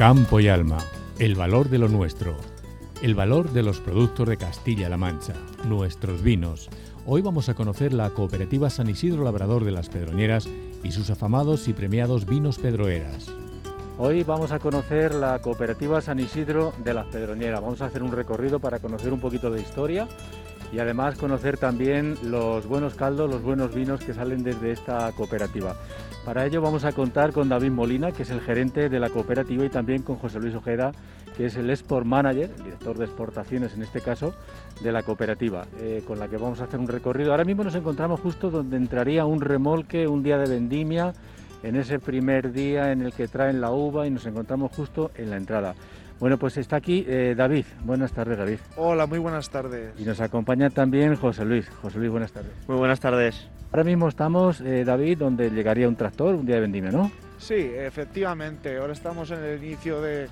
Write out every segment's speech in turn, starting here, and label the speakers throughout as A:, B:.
A: Campo y alma, el valor de lo nuestro, el valor de los productos de Castilla-La Mancha, nuestros vinos. Hoy vamos a conocer la cooperativa San Isidro Labrador de las Pedroñeras y sus afamados y premiados vinos pedroeras.
B: Hoy vamos a conocer la cooperativa San Isidro de las Pedroñeras. Vamos a hacer un recorrido para conocer un poquito de historia y además conocer también los buenos caldos, los buenos vinos que salen desde esta cooperativa. Para ello vamos a contar con David Molina, que es el gerente de la cooperativa, y también con José Luis Ojeda, que es el Export Manager, el director de exportaciones en este caso, de la cooperativa, eh, con la que vamos a hacer un recorrido. Ahora mismo nos encontramos justo donde entraría un remolque un día de vendimia, en ese primer día en el que traen la uva y nos encontramos justo en la entrada. Bueno, pues está aquí eh, David. Buenas tardes, David.
C: Hola, muy buenas tardes.
B: Y nos acompaña también José Luis. José Luis, buenas tardes.
D: Muy buenas tardes.
B: Ahora mismo estamos, eh, David, donde llegaría un tractor un día de vendimia, ¿no?
C: Sí, efectivamente. Ahora estamos en el inicio de,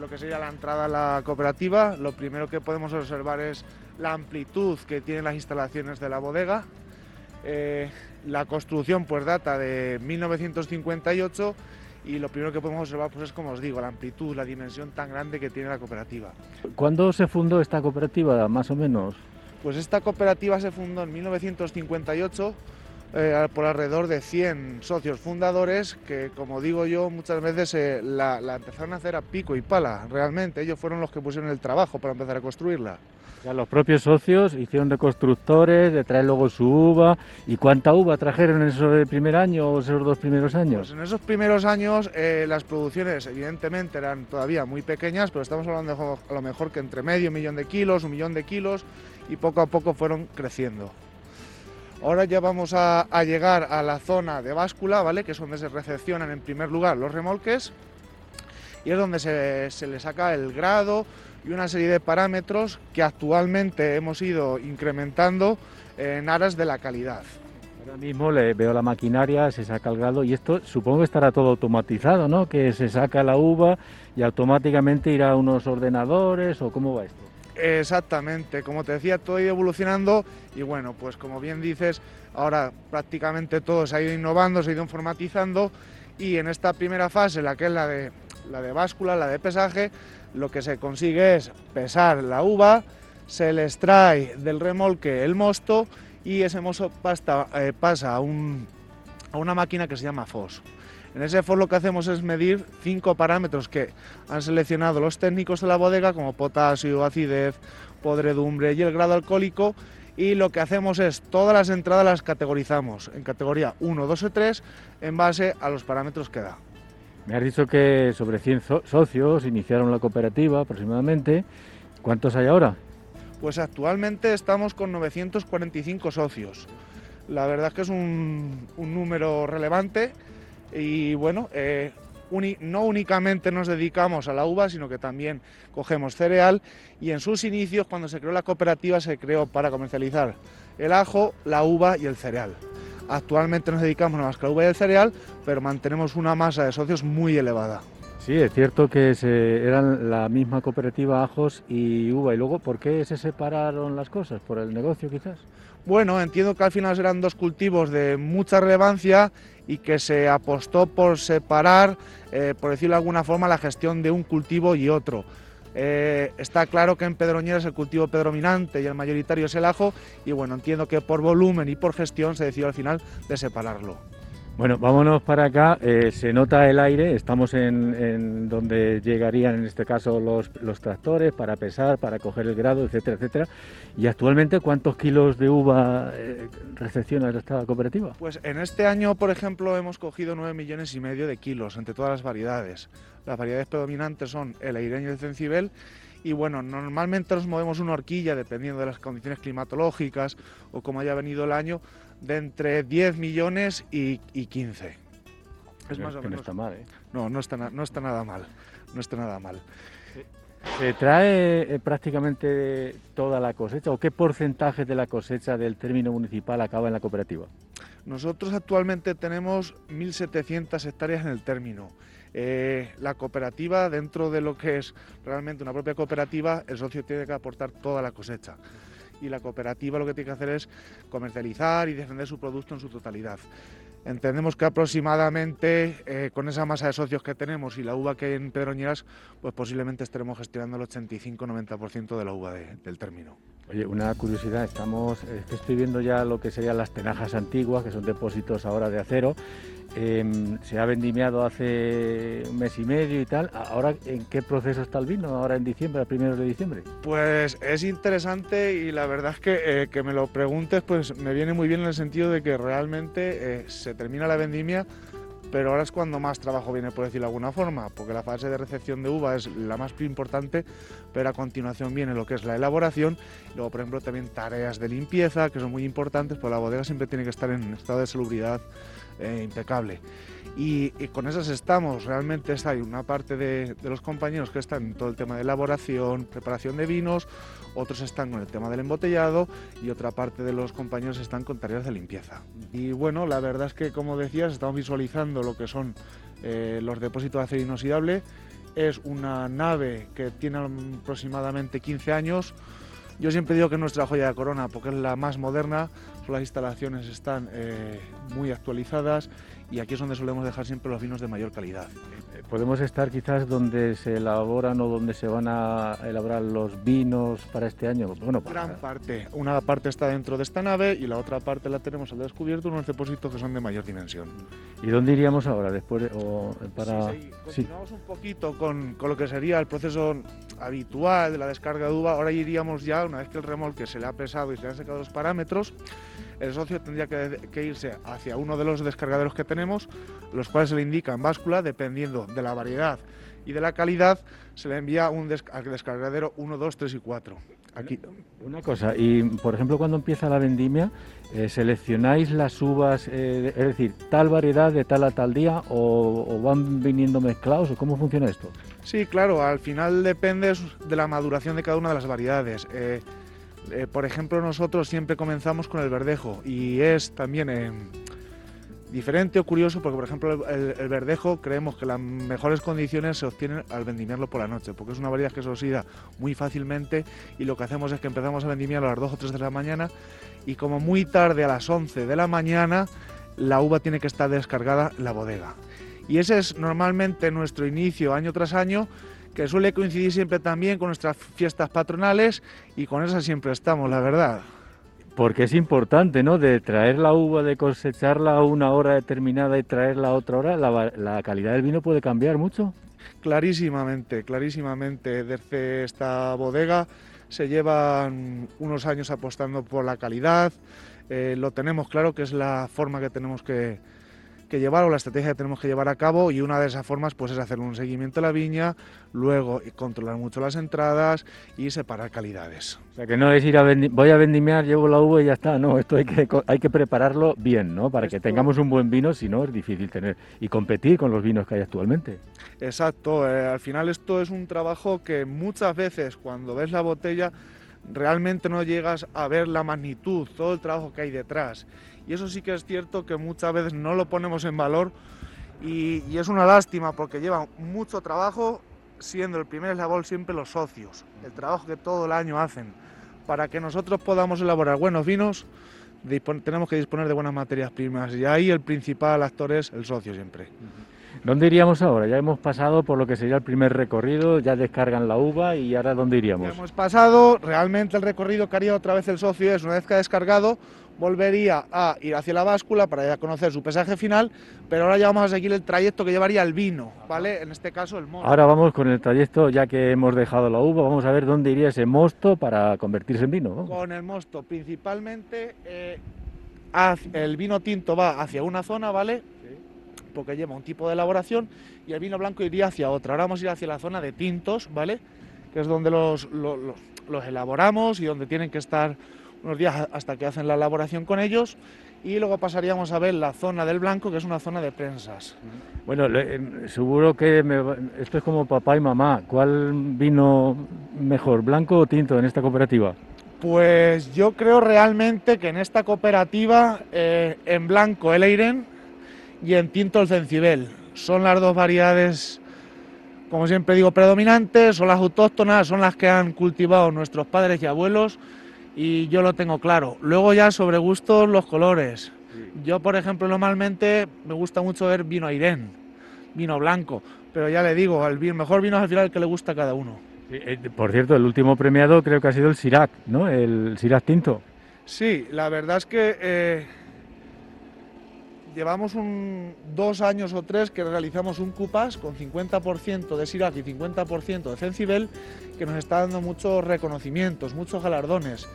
C: lo que sería la entrada a la cooperativa. Lo primero que podemos observar es la amplitud que tienen las instalaciones de la bodega. Eh, la construcción pues data de 1958 y lo primero que podemos observar pues es como os digo, la amplitud, la dimensión tan grande que tiene la cooperativa.
B: ¿Cuándo se fundó esta cooperativa, más o menos?
C: Pues esta cooperativa se fundó en 1958 eh, por alrededor de 100 socios fundadores que, como digo yo, muchas veces eh, la, la empezaron a hacer a pico y pala, realmente. Ellos fueron los que pusieron el trabajo para empezar a construirla.
B: Ya los propios socios hicieron de constructores, de traer luego su uva. ¿Y cuánta uva trajeron en esos primer año o esos dos primeros años?
C: Pues en esos primeros años eh, las producciones evidentemente eran todavía muy pequeñas, pero estamos hablando de, a lo mejor que entre medio millón de kilos, un millón de kilos, y poco a poco fueron creciendo. Ahora ya vamos a, llegar a la zona de báscula, ¿vale? que es donde se recepcionan en primer lugar los remolques, y es donde se, se le saca el grado, y una serie de parámetros que actualmente hemos ido incrementando en aras de la calidad.
B: Ahora mismo le veo la maquinaria, se saca el grado y esto supongo que estará todo automatizado, ¿no? Que se saca la uva y automáticamente irá a unos ordenadores o cómo va esto.
C: Exactamente, como te decía, todo ha ido evolucionando y bueno, pues como bien dices, ahora prácticamente todo se ha ido innovando, se ha ido informatizando y en esta primera fase, la que es la de, la de báscula, la de pesaje, lo que se consigue es pesar la uva, se le extrae del remolque el mosto y ese mosto eh, pasa a, una máquina que se llama FOS. En ese FOS lo que hacemos es medir cinco parámetros que han seleccionado los técnicos de la bodega, como potasio, acidez, podredumbre y el grado alcohólico, y lo que hacemos es todas las entradas las categorizamos en categoría 1, 2 o 3 en base a los parámetros que da.
B: Me has dicho que sobre 100 socios iniciaron la cooperativa aproximadamente. ¿Cuántos hay ahora?
C: Pues actualmente estamos con 945 socios. La verdad es que es un, número relevante y bueno, eh, no únicamente nos dedicamos a la uva, sino que también cogemos cereal y en sus inicios, cuando se creó la cooperativa, se creó para comercializar el ajo, la uva y el cereal. Actualmente nos dedicamos a más que la uva y el cereal, pero mantenemos una masa de socios muy elevada.
B: Sí, es cierto que se, eran la misma cooperativa Ajos y Uva. ¿Y luego por qué se separaron las cosas? ¿Por el negocio quizás?
C: Bueno, entiendo que al final eran dos cultivos de mucha relevancia y que se apostó por separar, eh, por decirlo de alguna forma, la gestión de un cultivo y otro. Eh, está claro que en Pedroñeras el cultivo predominante y el mayoritario es el ajo y bueno, entiendo que por volumen y por gestión se decidió al final de separarlo.
B: Bueno, vámonos para acá. Eh, se nota el aire. Estamos en, donde llegarían, en este caso, los, tractores para pesar, para coger el grado, etcétera, etcétera. Y actualmente, ¿cuántos kilos de uva eh, recepciona esta cooperativa?
C: Pues en este año, por ejemplo, hemos cogido 9 millones y medio de kilos entre todas las variedades. Las variedades predominantes son el aireño el cencibel y bueno, normalmente nos movemos una horquilla, dependiendo de las condiciones climatológicas o cómo haya venido el año, de entre 10 millones y, 15.
B: Es más o menos. No está mal, ¿eh?
C: No, no está, no está nada mal. No está nada mal.
B: ¿Se trae eh, prácticamente toda la cosecha o qué porcentaje de la cosecha del término municipal acaba en la cooperativa?
C: Nosotros actualmente tenemos 1.700 hectáreas en el término. Eh, la cooperativa, dentro de lo que es realmente una propia cooperativa, el socio tiene que aportar toda la cosecha y la cooperativa lo que tiene que hacer es comercializar y defender su producto en su totalidad. Entendemos que aproximadamente eh, con esa masa de socios que tenemos y la uva que hay en Pedroñeras, pues posiblemente estaremos gestionando el 85-90% de la uva del término.
B: Oye, una curiosidad, estamos, estoy viendo ya lo que serían las tenajas antiguas, que son depósitos ahora de acero, Em, se ha vendimiado hace un mes y medio y tal. Ahora, ¿en qué proceso está el vino? Ahora en diciembre, a primeros de diciembre.
C: Pues es interesante y la verdad es que eh, que me lo preguntes, pues me viene muy bien en el sentido de que realmente eh, se termina la vendimia, pero ahora es cuando más trabajo viene, por decirlo de alguna forma, porque la fase de recepción de uva es la más importante, pero a continuación viene lo que es la elaboración, luego por ejemplo también tareas de limpieza que son muy importantes, pues la bodega siempre tiene que estar en estado de salubridad eh, impecable. Y, con esas estamos, realmente hay una parte de, los compañeros que están en todo el tema de elaboración, preparación de vinos, otros están con el tema del embotellado y otra parte de los compañeros están con tareas de limpieza. Y bueno, la verdad es que como decías, estamos visualizando lo que son eh, los depósitos de acero inoxidable. Es una nave que tiene aproximadamente 15 años. Yo siempre digo que es nuestra joya de corona porque es la más moderna, las instalaciones están eh, muy actualizadas y aquí es donde solemos dejar siempre los vinos de mayor calidad.
B: Eh, podemos estar quizás donde se elaboran o donde se van a elaborar los vinos para este año.
C: Bueno, gran parte. Una parte está dentro de esta nave y la otra parte la tenemos al descubierto en unos depósitos que son de mayor dimensión.
B: ¿Y dónde iríamos ahora después o para?
C: Sí, Continuamos un poquito con, con, lo que sería el proceso habitual de la descarga de uva. Ahora iríamos ya una vez que el remolque se le ha pesado y se le han secado los parámetros el socio tendría que, irse hacia uno de los descargaderos que tenemos, los cuales se le indican báscula, dependiendo de la variedad y de la calidad, se le envía un al descargadero 1, 2, 3 y 4.
B: Aquí. Una cosa, y por ejemplo cuando empieza la vendimia, eh, ¿seleccionáis las uvas, eh, es decir, tal variedad de tal a tal día o, van viniendo mezclados o cómo funciona esto?
C: Sí, claro, al final depende de la maduración de cada una de las variedades. Eh, eh, por ejemplo, nosotros siempre comenzamos con el verdejo y es también eh, diferente o curioso porque, por ejemplo, el, verdejo creemos que las mejores condiciones se obtienen al vendimiarlo por la noche, porque es una variedad que se oxida muy fácilmente y lo que hacemos es que empezamos a vendimiarlo a las 2 o 3 de la mañana y como muy tarde a las 11 de la mañana la uva tiene que estar descargada en la bodega. Y ese es normalmente nuestro inicio año tras año que suele coincidir siempre también con nuestras fiestas patronales y con esas siempre estamos, la verdad.
B: Porque es importante, ¿no? De traer la uva, de cosecharla a una hora determinada y traerla a otra hora, la, calidad del vino puede cambiar mucho.
C: Clarísimamente, clarísimamente. Desde esta bodega se llevan unos años apostando por la calidad. Eh, lo tenemos claro que es la forma que tenemos que, que llevar o la estrategia que tenemos que llevar a cabo y una de esas formas pues es hacer un seguimiento de la viña, luego controlar mucho las entradas y separar calidades.
B: O sea que no es ir a voy a vendimiar, llevo la uva y ya está, no, esto hay que, hay que prepararlo bien, ¿no? Para que tengamos un buen vino, si no es difícil tener y competir con los vinos que hay actualmente.
C: Exacto, eh, al final esto es un trabajo que muchas veces cuando ves la botella realmente no llegas a ver la magnitud, todo el trabajo que hay detrás. Y eso sí que es cierto que muchas veces no lo ponemos en valor y, es una lástima porque lleva mucho trabajo, siendo el primer eslabón siempre los socios, el trabajo que todo el año hacen. Para que nosotros podamos elaborar buenos vinos, tenemos que disponer de buenas materias primas y ahí el principal actor es el socio siempre.
B: ¿Dónde iríamos ahora? Ya hemos pasado por lo que sería el primer recorrido, ya descargan la uva y ahora ¿dónde iríamos?
C: hemos pasado, realmente el recorrido que haría otra vez el socio es, una vez que ha descargado, volvería a ir hacia la báscula para ir a conocer su pesaje final, pero ahora ya vamos a seguir el trayecto que llevaría el vino, ¿vale? En este caso el mosto.
B: Ahora vamos con el trayecto, ya que hemos dejado la uva, vamos a ver dónde iría ese mosto para convertirse en vino.
C: Con el mosto, principalmente eh, el vino tinto va hacia una zona, ¿vale? porque lleva un tipo de elaboración y el vino blanco iría hacia otra. Ahora vamos a ir hacia la zona de tintos, ¿vale? Que es donde los, los, elaboramos y donde tienen que estar unos días hasta que hacen la elaboración con ellos y luego pasaríamos a ver la zona del blanco, que es una zona de prensas.
B: Bueno, eh, seguro que esto es como papá y mamá. ¿Cuál vino mejor, blanco o tinto en esta cooperativa?
C: Pues yo creo realmente que en esta cooperativa, eh, en blanco el Eiren y en tinto el cencibel. Son las dos variedades, como siempre digo, predominantes, son las autóctonas, son las que han cultivado nuestros padres y abuelos y yo lo tengo claro. Luego ya sobre gustos los colores. Yo, por ejemplo, normalmente me gusta mucho ver vino Airén, vino blanco, pero ya le digo, el mejor vino es al final el que le gusta a cada uno.
B: Eh, por cierto, el último premiado creo que ha sido el Sirac, ¿no? El Sirac tinto.
C: Sí, la verdad es que eh, llevamos dos años o tres que realizamos un CUPAS con 50% de Sirac y 50% de Cencibel que nos está dando muchos reconocimientos, muchos galardones.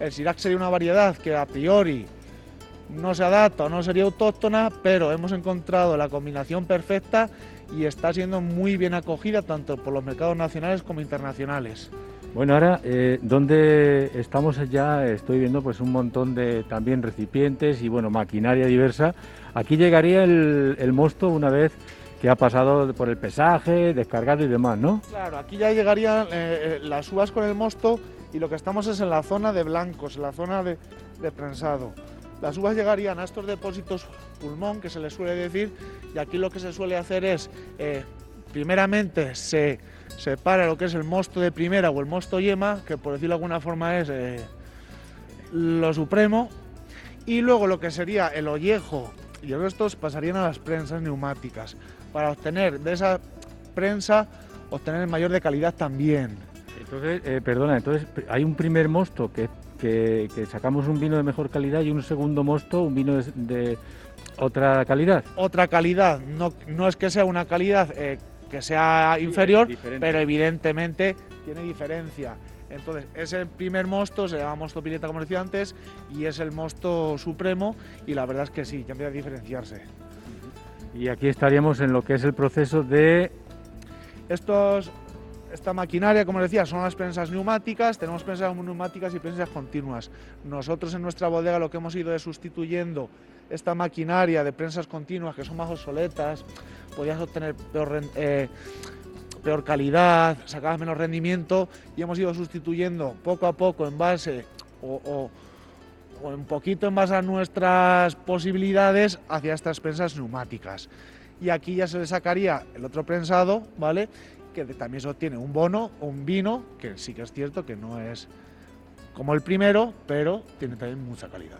C: El Sirac sería una variedad que a priori no se adapta o no sería autóctona, pero hemos encontrado la combinación perfecta y está siendo muy bien acogida tanto por los mercados nacionales como internacionales.
B: Bueno, ahora, eh, donde estamos ya, estoy viendo pues un montón de también recipientes y bueno, maquinaria diversa. Aquí llegaría el, mosto una vez que ha pasado por el pesaje, descargado y demás, ¿no?
C: Claro, aquí ya llegarían eh, eh, las uvas con el mosto y lo que estamos es en la zona de blancos, en la zona de, de prensado. Las uvas llegarían a estos depósitos pulmón, que se les suele decir, y aquí lo que se suele hacer es, primeramente, se separa lo que es el mosto de primera o el mosto yema, que por decirlo de alguna forma es eh, lo supremo, y luego lo que sería el ollejo y el resto pasarían a las prensas neumáticas, para obtener de esa prensa, obtener el mayor de calidad también.
B: Entonces, eh, perdona, entonces hay un primer mosto que, que, sacamos un vino de mejor calidad y un segundo mosto, un vino de, otra calidad.
C: Otra calidad, no, no es que sea una calidad eh, que sea inferior, pero evidentemente tiene diferencia. Entonces, ese primer mosto se llama mosto pileta, como decía antes, y es el mosto supremo, y la verdad es que sí, ya empieza a diferenciarse.
B: Y aquí estaríamos en lo que es el proceso de...
C: Estos, esta maquinaria, como decía, son las prensas neumáticas, tenemos prensas neumáticas y prensas continuas. Nosotros en nuestra bodega lo que hemos ido es sustituyendo esta maquinaria de prensas continuas que son más obsoletas, podías obtener peor, eh, peor calidad, sacabas menos rendimiento y hemos ido sustituyendo poco a poco en base o, un poquito en base a nuestras posibilidades hacia estas prensas neumáticas. Y aquí ya se le sacaría el otro prensado, ¿vale? Que también se obtiene un bono o un vino, que sí que es cierto que no es como el primero, pero tiene también mucha calidad.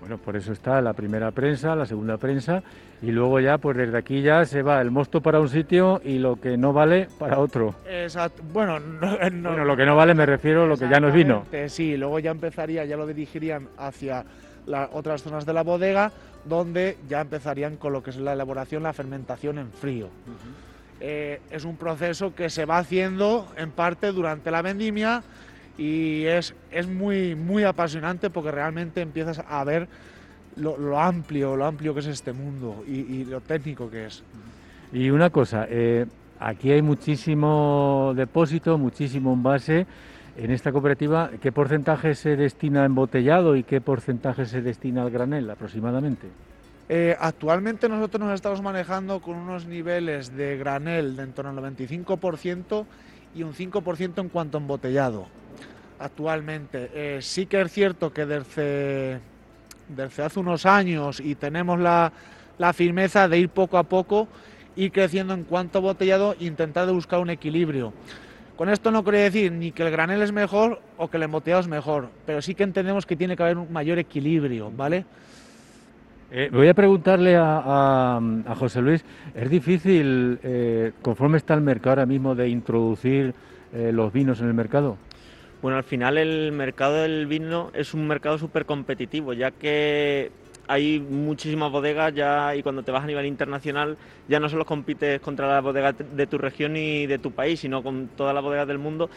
B: Bueno, por eso está la primera prensa, la segunda prensa y luego ya, pues desde aquí ya se va el mosto para un sitio y lo que no vale para otro.
C: Exacto. Bueno,
B: no, lo que no vale me refiero a lo que ya nos vino.
C: Sí, luego ya empezaría, ya lo dirigirían hacia las otras zonas de la bodega, donde ya empezarían con lo que es la elaboración, la fermentación en frío. Eh, es un proceso que se va haciendo en parte durante la vendimia y es, es muy, muy apasionante porque realmente empiezas a ver lo, amplio, lo amplio que es este mundo y, lo técnico que es.
B: Y una cosa, eh, aquí hay muchísimo depósito, muchísimo envase. En esta cooperativa, ¿qué porcentaje se destina a embotellado y qué porcentaje se destina al granel aproximadamente?
C: Eh, actualmente nosotros nos estamos manejando con unos niveles de granel de en torno al 95% y un 5% en cuanto a embotellado actualmente. Eh, sí que es cierto que desde, desde hace unos años y tenemos la, firmeza de ir poco a poco y creciendo en cuanto a botellado, intentar de buscar un equilibrio. Con esto no quiere decir ni que el granel es mejor o que el embotellado es mejor, pero sí que entendemos que tiene que haber un mayor equilibrio, ¿vale?
B: Eh, voy a preguntarle a, José Luis, ¿es difícil, eh, conforme está el mercado ahora mismo, de introducir los vinos en el mercado?
D: Bueno, al final el mercado del vino es un mercado súper competitivo, ya que hay muchísimas bodegas ya y cuando te vas a nivel internacional ya no solo compites contra las bodegas de tu región y de tu país, sino con todas las bodegas del mundo.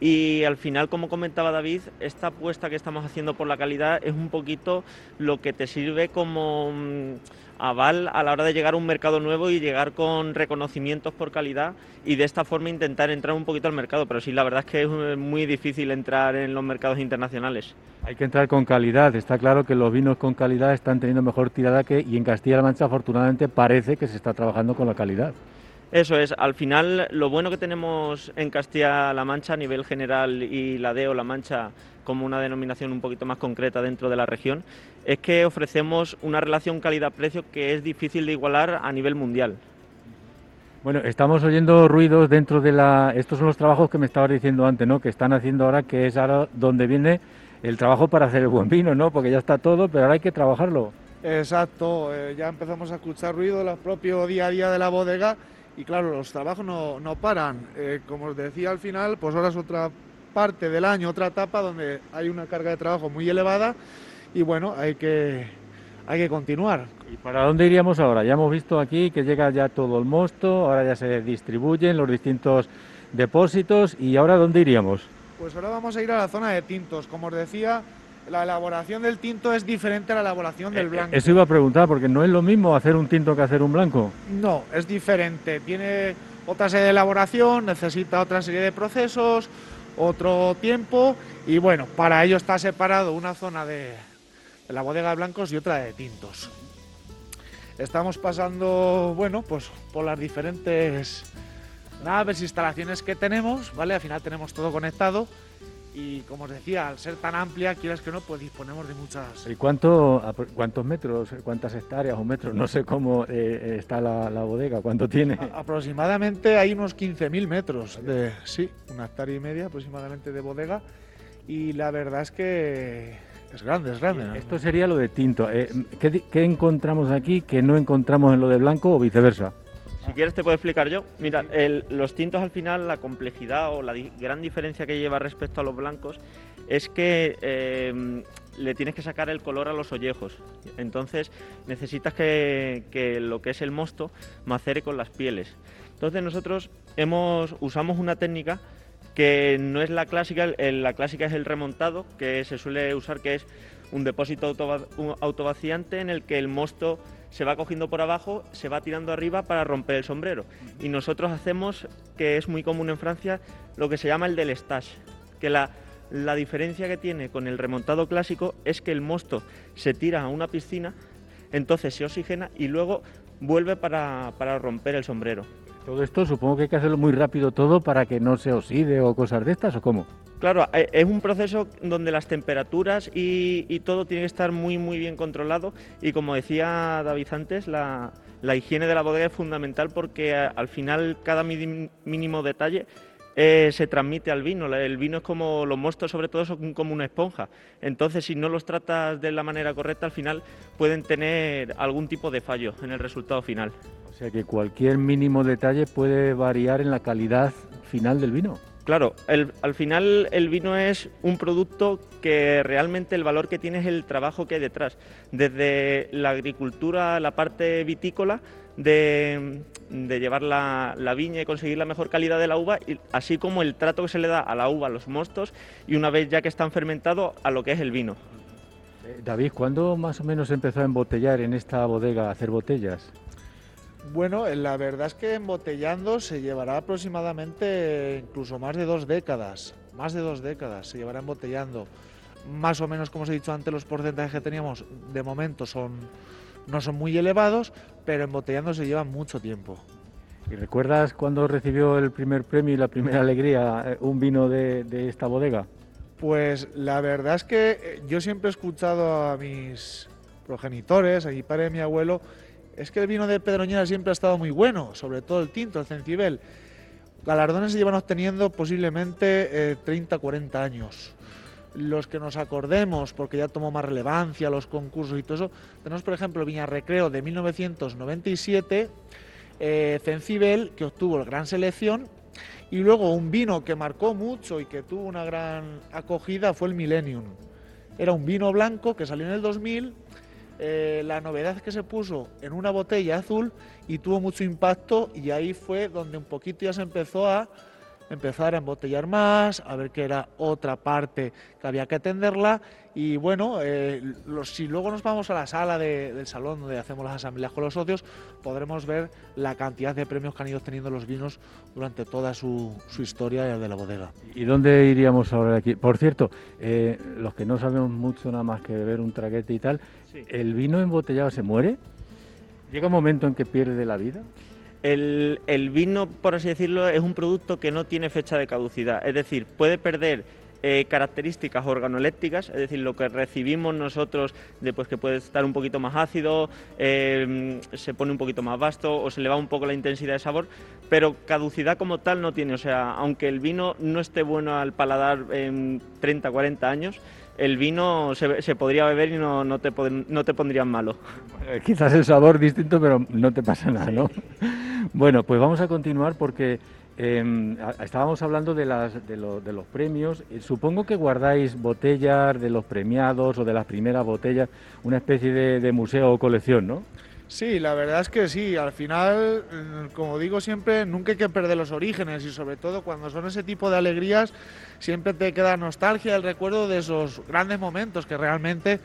D: Y al final, como comentaba David, esta apuesta que estamos haciendo por la calidad es un poquito lo que te sirve como mm, aval a la hora de llegar a un mercado nuevo y llegar con reconocimientos por calidad y de esta forma intentar entrar un poquito al mercado. Pero sí, la verdad es que es muy difícil entrar en los mercados internacionales.
B: Hay que entrar con calidad. Está claro que los vinos con calidad están teniendo mejor tirada que y en Castilla-La Mancha afortunadamente parece que se está trabajando con la calidad.
D: Eso es, al final lo bueno que tenemos en Castilla-La Mancha a nivel general y la DEO La Mancha como una denominación un poquito más concreta dentro de la región, es que ofrecemos una relación calidad-precio que es difícil de igualar a nivel mundial.
B: Bueno, estamos oyendo ruidos dentro de la... Estos son los trabajos que me estabas diciendo antes, ¿no? Que están haciendo ahora, que es ahora donde viene el trabajo para hacer el buen vino, ¿no? Porque ya está todo, pero ahora hay que trabajarlo.
C: Exacto, eh, ya empezamos a escuchar ruido el propio día a día de la bodega y claro, los trabajos no, no paran. Eh, como os decía al final, pues ahora es otra parte del año, otra etapa donde hay una carga de trabajo muy elevada y bueno, hay que, hay que continuar.
B: ¿Y para dónde iríamos ahora? Ya hemos visto aquí que llega ya todo el mosto, ahora ya se distribuyen los distintos depósitos y ahora ¿dónde iríamos?
C: Pues ahora vamos a ir a la zona de tintos. Como os decía, la elaboración del tinto es diferente a la elaboración del eh, blanco.
B: Eso iba a preguntar, porque no es lo mismo hacer un tinto que hacer un blanco.
C: No, es diferente. Tiene otra serie de elaboración, necesita otra serie de procesos, otro tiempo y bueno, para ello está separado una zona de, la bodega de blancos y otra de tintos. Estamos pasando, bueno, pues por las diferentes naves, instalaciones que tenemos, ¿vale? Al final tenemos todo conectado y como os decía, al ser tan amplia, quieras que no, pues disponemos de muchas...
B: ¿Y cuánto, cuántos metros, cuántas hectáreas o metros? No sé cómo eh, está la, bodega, ¿cuánto tiene?
C: aproximadamente hay unos 15.000 metros, de, sí, una hectárea y media aproximadamente de bodega y la verdad es que es grande, es grande.
B: Esto sería lo de tinto. Eh, ¿qué, ¿Qué encontramos aquí que no encontramos en lo de blanco o viceversa?
D: Si quieres te puedo explicar yo. Mira, los tintos al final, la complejidad o la gran diferencia que lleva respecto a los blancos es que eh, le tienes que sacar el color a los ollejos. Entonces necesitas que, lo que es el mosto macere con las pieles. Entonces nosotros hemos, usamos una técnica que no es la clásica, la clásica es el remontado, que se suele usar que es un depósito autovaciante en el que el mosto se va cogiendo por abajo, se va tirando arriba para romper el sombrero. Y nosotros hacemos, que es muy común en Francia, lo que se llama el del stage, que la, la diferencia que tiene con el remontado clásico es que el mosto se tira a una piscina, entonces se oxigena y luego vuelve para, para romper el sombrero.
B: Todo esto supongo que hay que hacerlo muy rápido todo para que no se oxide o cosas de estas, ¿o cómo?
D: Claro, eh, es un proceso donde las temperaturas y, todo tiene que estar muy muy bien controlado y como decía David antes, la, higiene de la bodega es fundamental porque eh, al final cada mínimo detalle eh, se transmite al vino. El vino es como los mostos, sobre todo, son como una esponja. Entonces, si no los tratas de la manera correcta, al final pueden tener algún tipo de fallo en el resultado final.
B: O sea que cualquier mínimo detalle puede variar en la calidad final del vino.
D: Claro, al final el vino es un producto que realmente el valor que tiene es el trabajo que hay detrás, desde la agricultura, la parte vitícola, de, llevar la, viña y conseguir la mejor calidad de la uva, así como el trato que se le da a la uva, a los mostos, y una vez ya que están fermentados, a lo que es el vino.
B: Eh, David, ¿cuándo más o menos empezó a embotellar en esta bodega, a hacer botellas?
C: Bueno, la verdad es que embotellando se llevará aproximadamente incluso más de dos décadas, más de dos décadas se llevará embotellando. Más o menos, como os he dicho antes, los porcentajes que teníamos de momento son, no son muy elevados, pero embotellando se lleva mucho tiempo.
B: ¿Y recuerdas cuando recibió el primer premio y la primera alegría eh, un vino de, de esta bodega?
C: Pues la verdad es que eh, yo siempre he escuchado a mis progenitores, a mi padre y a mi abuelo, es que el vino de Pedroñera siempre ha estado muy bueno, sobre todo el tinto, el cencibel. Galardones se llevan obteniendo posiblemente 30, eh, 40 años. Los que nos acordemos, porque ya tomó más relevancia los concursos y todo eso, tenemos por ejemplo Viña Recreo de 1997, eh, Cencibel, que obtuvo la gran selección, y luego un vino que marcó mucho y que tuvo una gran acogida fue el Millennium. Era un vino blanco que salió en el 2000 eh, la novedad que se puso en una botella azul y tuvo mucho impacto y ahí fue donde un poquito ya se empezó a empezar a embotellar más, a ver que era otra parte que había que atenderla y bueno, eh, si luego nos vamos a la sala del salón donde hacemos las asambleas con los socios, podremos ver la cantidad de premios que han ido teniendo los vinos durante toda su, historia de la bodega.
B: ¿Y dónde iríamos ahora aquí? Por cierto, eh, los que no sabemos mucho nada más que beber un traguete y tal, ¿el vino embotellado se muere? ¿Llega un momento en que pierde la vida?
D: El, vino, por así decirlo, es un producto que no tiene fecha de caducidad. Es decir, puede perder eh, características organolépticas, es decir, lo que recibimos nosotros de pues, que puede estar un poquito más ácido, eh, se pone un poquito más vasto o se le va un poco la intensidad de sabor, pero caducidad como tal no tiene. O sea, aunque el vino no esté bueno al paladar en 30, 40 años, el vino se, podría beber y no, no, te, no te pondrían malo.
B: quizás el sabor distinto, pero no te pasa nada, ¿no? Bueno, pues vamos a continuar porque Em, estábamos hablando de, las, de, los premios. Eh, supongo que guardáis botellas de los premiados o de las primeras botellas, una especie de, museo o colección, ¿no?
C: Sí, la verdad es que sí. Al final, mm, como digo siempre, nunca hay que perder los orígenes y sobre todo cuando son ese tipo de alegrías, siempre te queda nostalgia, el recuerdo de esos grandes momentos que realmente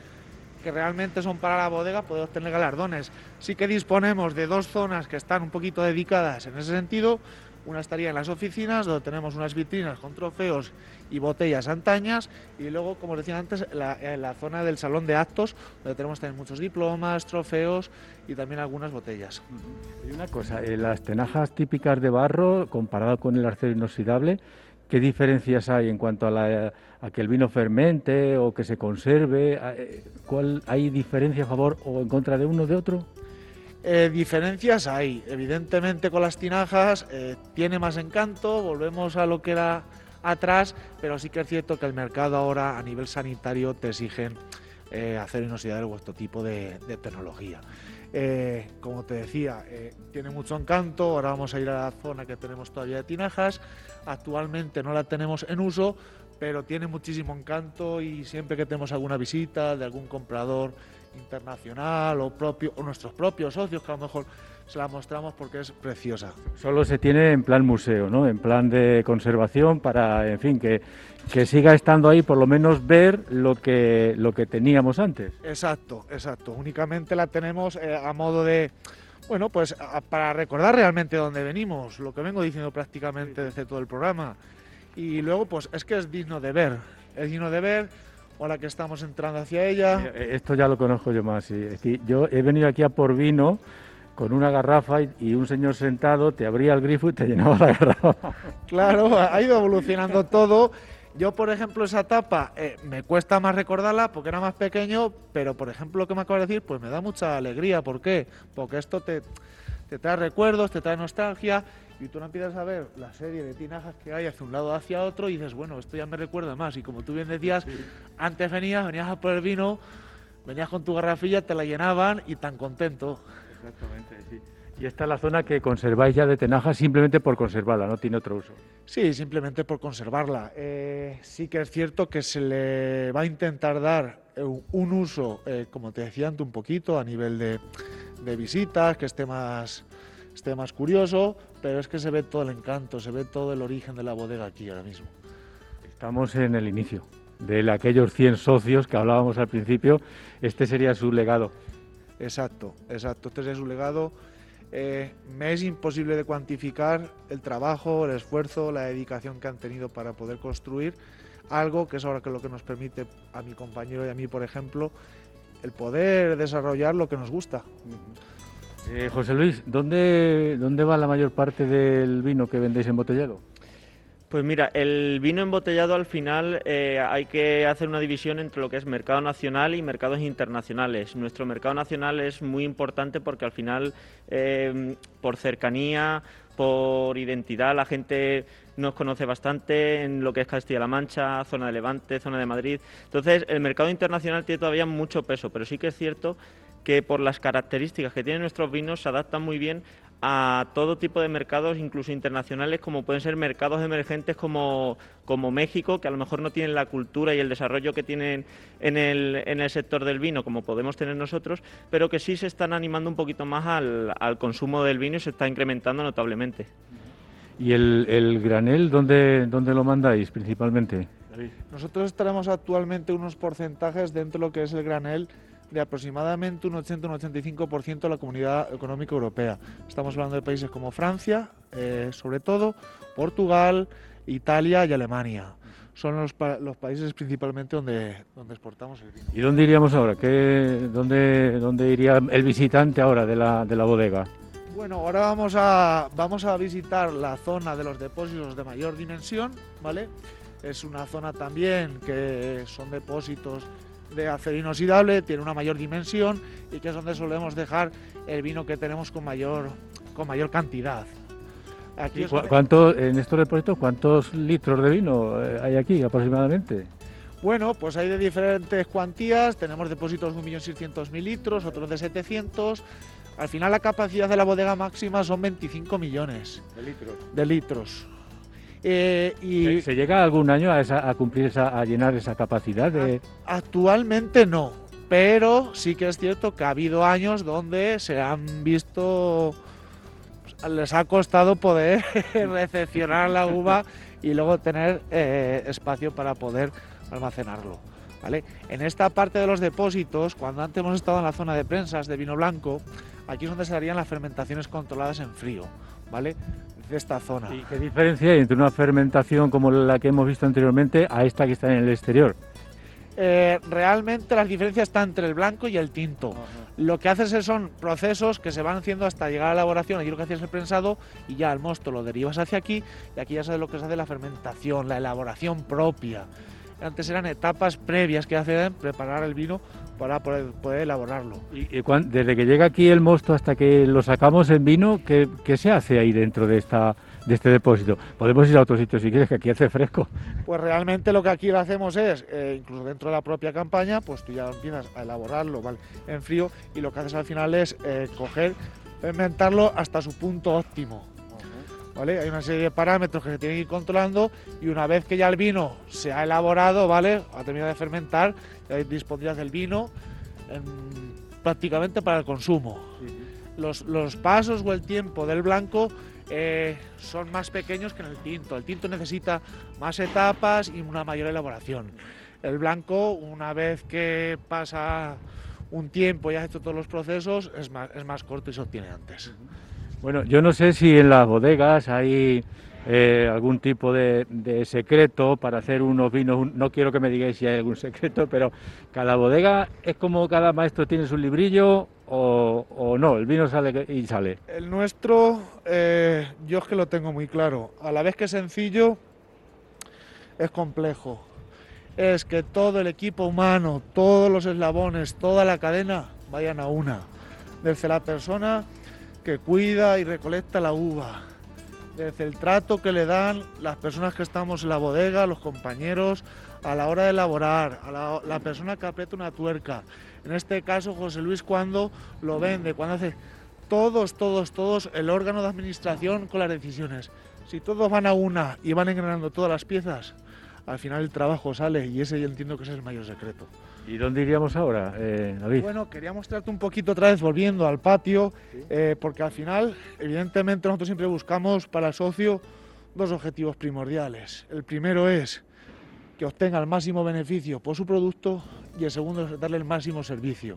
C: que realmente son para la bodega poder obtener galardones. Sí que disponemos de dos zonas que están un poquito dedicadas en ese sentido, una estaría en las oficinas, donde tenemos unas vitrinas con trofeos y botellas antañas, y luego, como decía antes, la, en la zona del salón de actos, donde tenemos también muchos diplomas, trofeos y también algunas botellas.
B: Y una cosa, eh, las tenajas típicas de barro, comparado con el acero inoxidable, ¿qué diferencias hay en cuanto a, la, a que el vino fermente o que se conserve? Eh, ¿Cuál, ¿Hay diferencia a favor o en contra de uno o de otro?
C: Eh, diferencias hay, evidentemente con las tinajas eh, tiene más encanto, volvemos a lo que era atrás, pero sí que es cierto que el mercado ahora a nivel sanitario te exigen eh, hacer inoxidable vuestro tipo de, tecnología. como te decía, tiene mucho encanto, ahora vamos a ir a la zona que tenemos todavía de tinajas, actualmente no la tenemos en uso, pero tiene muchísimo encanto y siempre que tenemos alguna visita de algún comprador, internacional o, propio, o nuestros propios socios, que a lo mejor se la mostramos porque es preciosa.
B: Solo se tiene en plan museo, ¿no? En plan de conservación para, en fin, que, que siga estando ahí, por lo menos ver lo que, lo que teníamos antes.
C: Exacto, exacto. Únicamente la tenemos eh, a modo de, bueno, pues para recordar realmente dónde venimos, lo que vengo diciendo prácticamente desde todo el programa. Y luego, pues es que es digno de ver, es digno de ver Hola, que estamos entrando hacia ella.
B: Eh, esto ya lo conozco yo más. Sí. yo he venido aquí a por vino con una garrafa y, un señor sentado te abría el grifo y te llenaba la garrafa.
C: Claro, ha ido evolucionando todo. Yo, por ejemplo, esa etapa eh, me cuesta más recordarla porque era más pequeño, pero por ejemplo lo que me acabo de decir, pues me da mucha alegría. ¿Por qué? Porque esto te, te trae recuerdos, te trae nostalgia y tú no empiezas a ver la serie de tinajas que hay hacia un lado hacia otro y dices, bueno, esto ya me recuerda más. Y como tú bien decías, antes venías, venías a por el vino, venías con tu garrafilla, te la llenaban y tan contento.
B: Exactamente, sí. Y esta es la zona que conserváis ya de tenajas simplemente por conservarla, no tiene otro uso.
C: Sí, simplemente por conservarla. Eh, sí que es cierto que se le va a intentar dar eh, un uso, eh, como te decía antes, un poquito a nivel de, de visitas, que esté más, esté más curioso, pero es que se ve todo el encanto, se ve todo el origen de la bodega aquí ahora mismo.
B: Estamos en el inicio de aquellos 100 socios que hablábamos al principio, este sería su legado.
C: Exacto, exacto, este sería su legado. Eh, me es imposible de cuantificar el trabajo, el esfuerzo, la dedicación que han tenido para poder construir algo que es ahora que lo que nos permite a mi compañero y a mí, por ejemplo, el poder desarrollar lo que nos gusta.
B: Eh, José Luis, ¿dónde, ¿dónde va la mayor parte del vino que vendéis embotellado?
D: Pues mira, el vino embotellado al final eh, hay que hacer una división entre lo que es mercado nacional y mercados internacionales. Nuestro mercado nacional es muy importante porque al final, eh, por cercanía, por identidad, la gente nos conoce bastante en lo que es Castilla-La Mancha, zona de Levante, zona de Madrid. Entonces, el mercado internacional tiene todavía mucho peso, pero sí que es cierto que por las características que tienen nuestros vinos se adaptan muy bien a todo tipo de mercados, incluso internacionales, como pueden ser mercados emergentes como, como México, que a lo mejor no tienen la cultura y el desarrollo que tienen en el, en el sector del vino, como podemos tener nosotros, pero que sí se están animando un poquito más al, al consumo del vino y se está incrementando notablemente.
B: ¿Y el, el granel dónde, dónde lo mandáis principalmente?
C: Nosotros estaremos actualmente unos porcentajes dentro de lo que es el granel de aproximadamente un 80 un 85% de la comunidad económica europea. Estamos hablando de países como Francia, eh, sobre todo, Portugal, Italia y Alemania. Son los, los países principalmente donde, donde exportamos el vino.
B: ¿Y dónde iríamos ahora? ¿Qué, dónde, ¿Dónde iría el visitante ahora de la, de la bodega?
C: Bueno, ahora vamos a, vamos a visitar la zona de los depósitos de mayor dimensión, ¿vale? es una zona también que son depósitos de acero inoxidable, tiene una mayor dimensión y que es donde solemos dejar el vino que tenemos con mayor, con mayor cantidad.
B: Aquí ¿Cuánto, en estos depósitos, cuántos litros de vino eh, hay aquí aproximadamente?
C: Bueno, pues hay de diferentes cuantías, tenemos depósitos de 1.600.000 litros, otros de 700. Al final la capacidad de la bodega máxima son 25 millones
B: de litros.
C: De litros.
B: Eh, y ¿Se, llega algún año a, cumplir esa, a llenar esa capacidad? De...
C: Actualmente no, pero sí que es cierto que ha habido años donde se han visto, les ha costado poder recepcionar la uva y luego tener eh, espacio para poder almacenarlo. ¿Vale? En esta parte de los depósitos, cuando antes hemos estado en la zona de prensas de vino blanco, aquí es donde se harían las fermentaciones controladas en frío. ¿vale? de esta zona.
B: ¿Y qué diferencia hay entre una fermentación como la que hemos visto anteriormente a esta que está en el exterior?
C: Eh, realmente las diferencias están entre el blanco y el tinto. Lo que haces son procesos que se van haciendo hasta llegar a la elaboración. Aquí lo que haces es el prensado y ya el mosto lo derivas hacia aquí y aquí ya sabes lo que se hace la fermentación, la elaboración propia. Antes eran etapas previas que hacen preparar el vino para poder, elaborarlo.
B: ¿Y, desde que llega aquí el mosto hasta que lo sacamos en vino, ¿qué, se hace ahí dentro de esta de este depósito. Podemos ir a otro sitio si quieres, que aquí hace fresco.
C: Pues realmente lo que aquí lo hacemos es, eh, incluso dentro de la propia campaña, pues tú ya empiezas a elaborarlo en frío y lo que haces al final es eh, coger, fermentarlo hasta su punto óptimo. Hay una serie de parámetros que se tienen que ir controlando y una vez que ya el vino se ha elaborado, ¿vale? Ha terminado de fermentar, ya dispondrías del vino prácticamente para el consumo. Los, pasos o el tiempo del blanco eh, son más pequeños que en el tinto. El tinto necesita más etapas y una mayor elaboración. El blanco, una vez que pasa un tiempo y has hecho todos los procesos, es más, es más corto y se obtiene antes.
B: Bueno, yo no sé si en las bodegas hay eh, algún tipo de, secreto para hacer unos vinos. No quiero que me digáis si hay algún secreto, pero cada bodega es como cada maestro tiene su librillo o, no, el vino sale y sale.
C: El nuestro, eh, yo es que lo tengo muy claro. A la vez que es sencillo, es complejo. Es que todo el equipo humano, todos los eslabones, toda la cadena vayan a una. Desde la persona que cuida y recolecta la uva, desde el trato que le dan las personas que estamos en la bodega, los compañeros, a la hora de elaborar, a la, persona que aprieta una tuerca. En este caso, José Luis cuando lo vende, cuando hace todos, todos, todos, el órgano de administración con las decisiones. Si todos van a una y van engranando todas las piezas, al final el trabajo sale y ese yo entiendo que es el mayor secreto.
B: ¿Y dónde iríamos ahora, eh, David?
C: Bueno, quería mostrarte un poquito otra vez volviendo al patio, eh, porque al final, evidentemente, nosotros siempre buscamos para el socio dos objetivos primordiales. El primero es que obtenga el máximo beneficio por su producto y el segundo es darle el máximo servicio.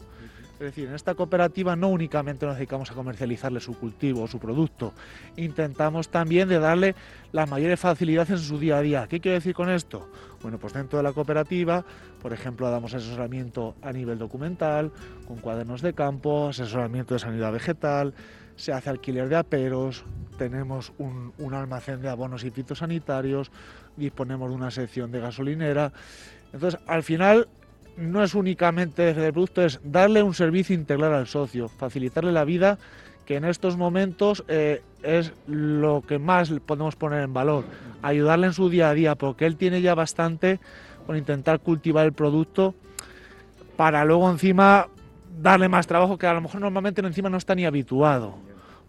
C: Es decir, en esta cooperativa no únicamente nos dedicamos a comercializarle su cultivo o su producto, intentamos también de darle las mayores facilidades en su día a día. ¿Qué quiero decir con esto? Bueno, pues dentro de la cooperativa, por ejemplo, damos asesoramiento a nivel documental, con cuadernos de campo, asesoramiento de sanidad vegetal, se hace alquiler de aperos, tenemos un, un almacén de abonos y fitosanitarios, disponemos de una sección de gasolinera. Entonces, al final no es únicamente desde el producto, es darle un servicio integral al socio, facilitarle la vida, que en estos momentos eh, es lo que más podemos poner en valor, ayudarle en su día a día, porque él tiene ya bastante con intentar cultivar el producto para luego encima darle más trabajo que a lo mejor normalmente encima no está ni habituado,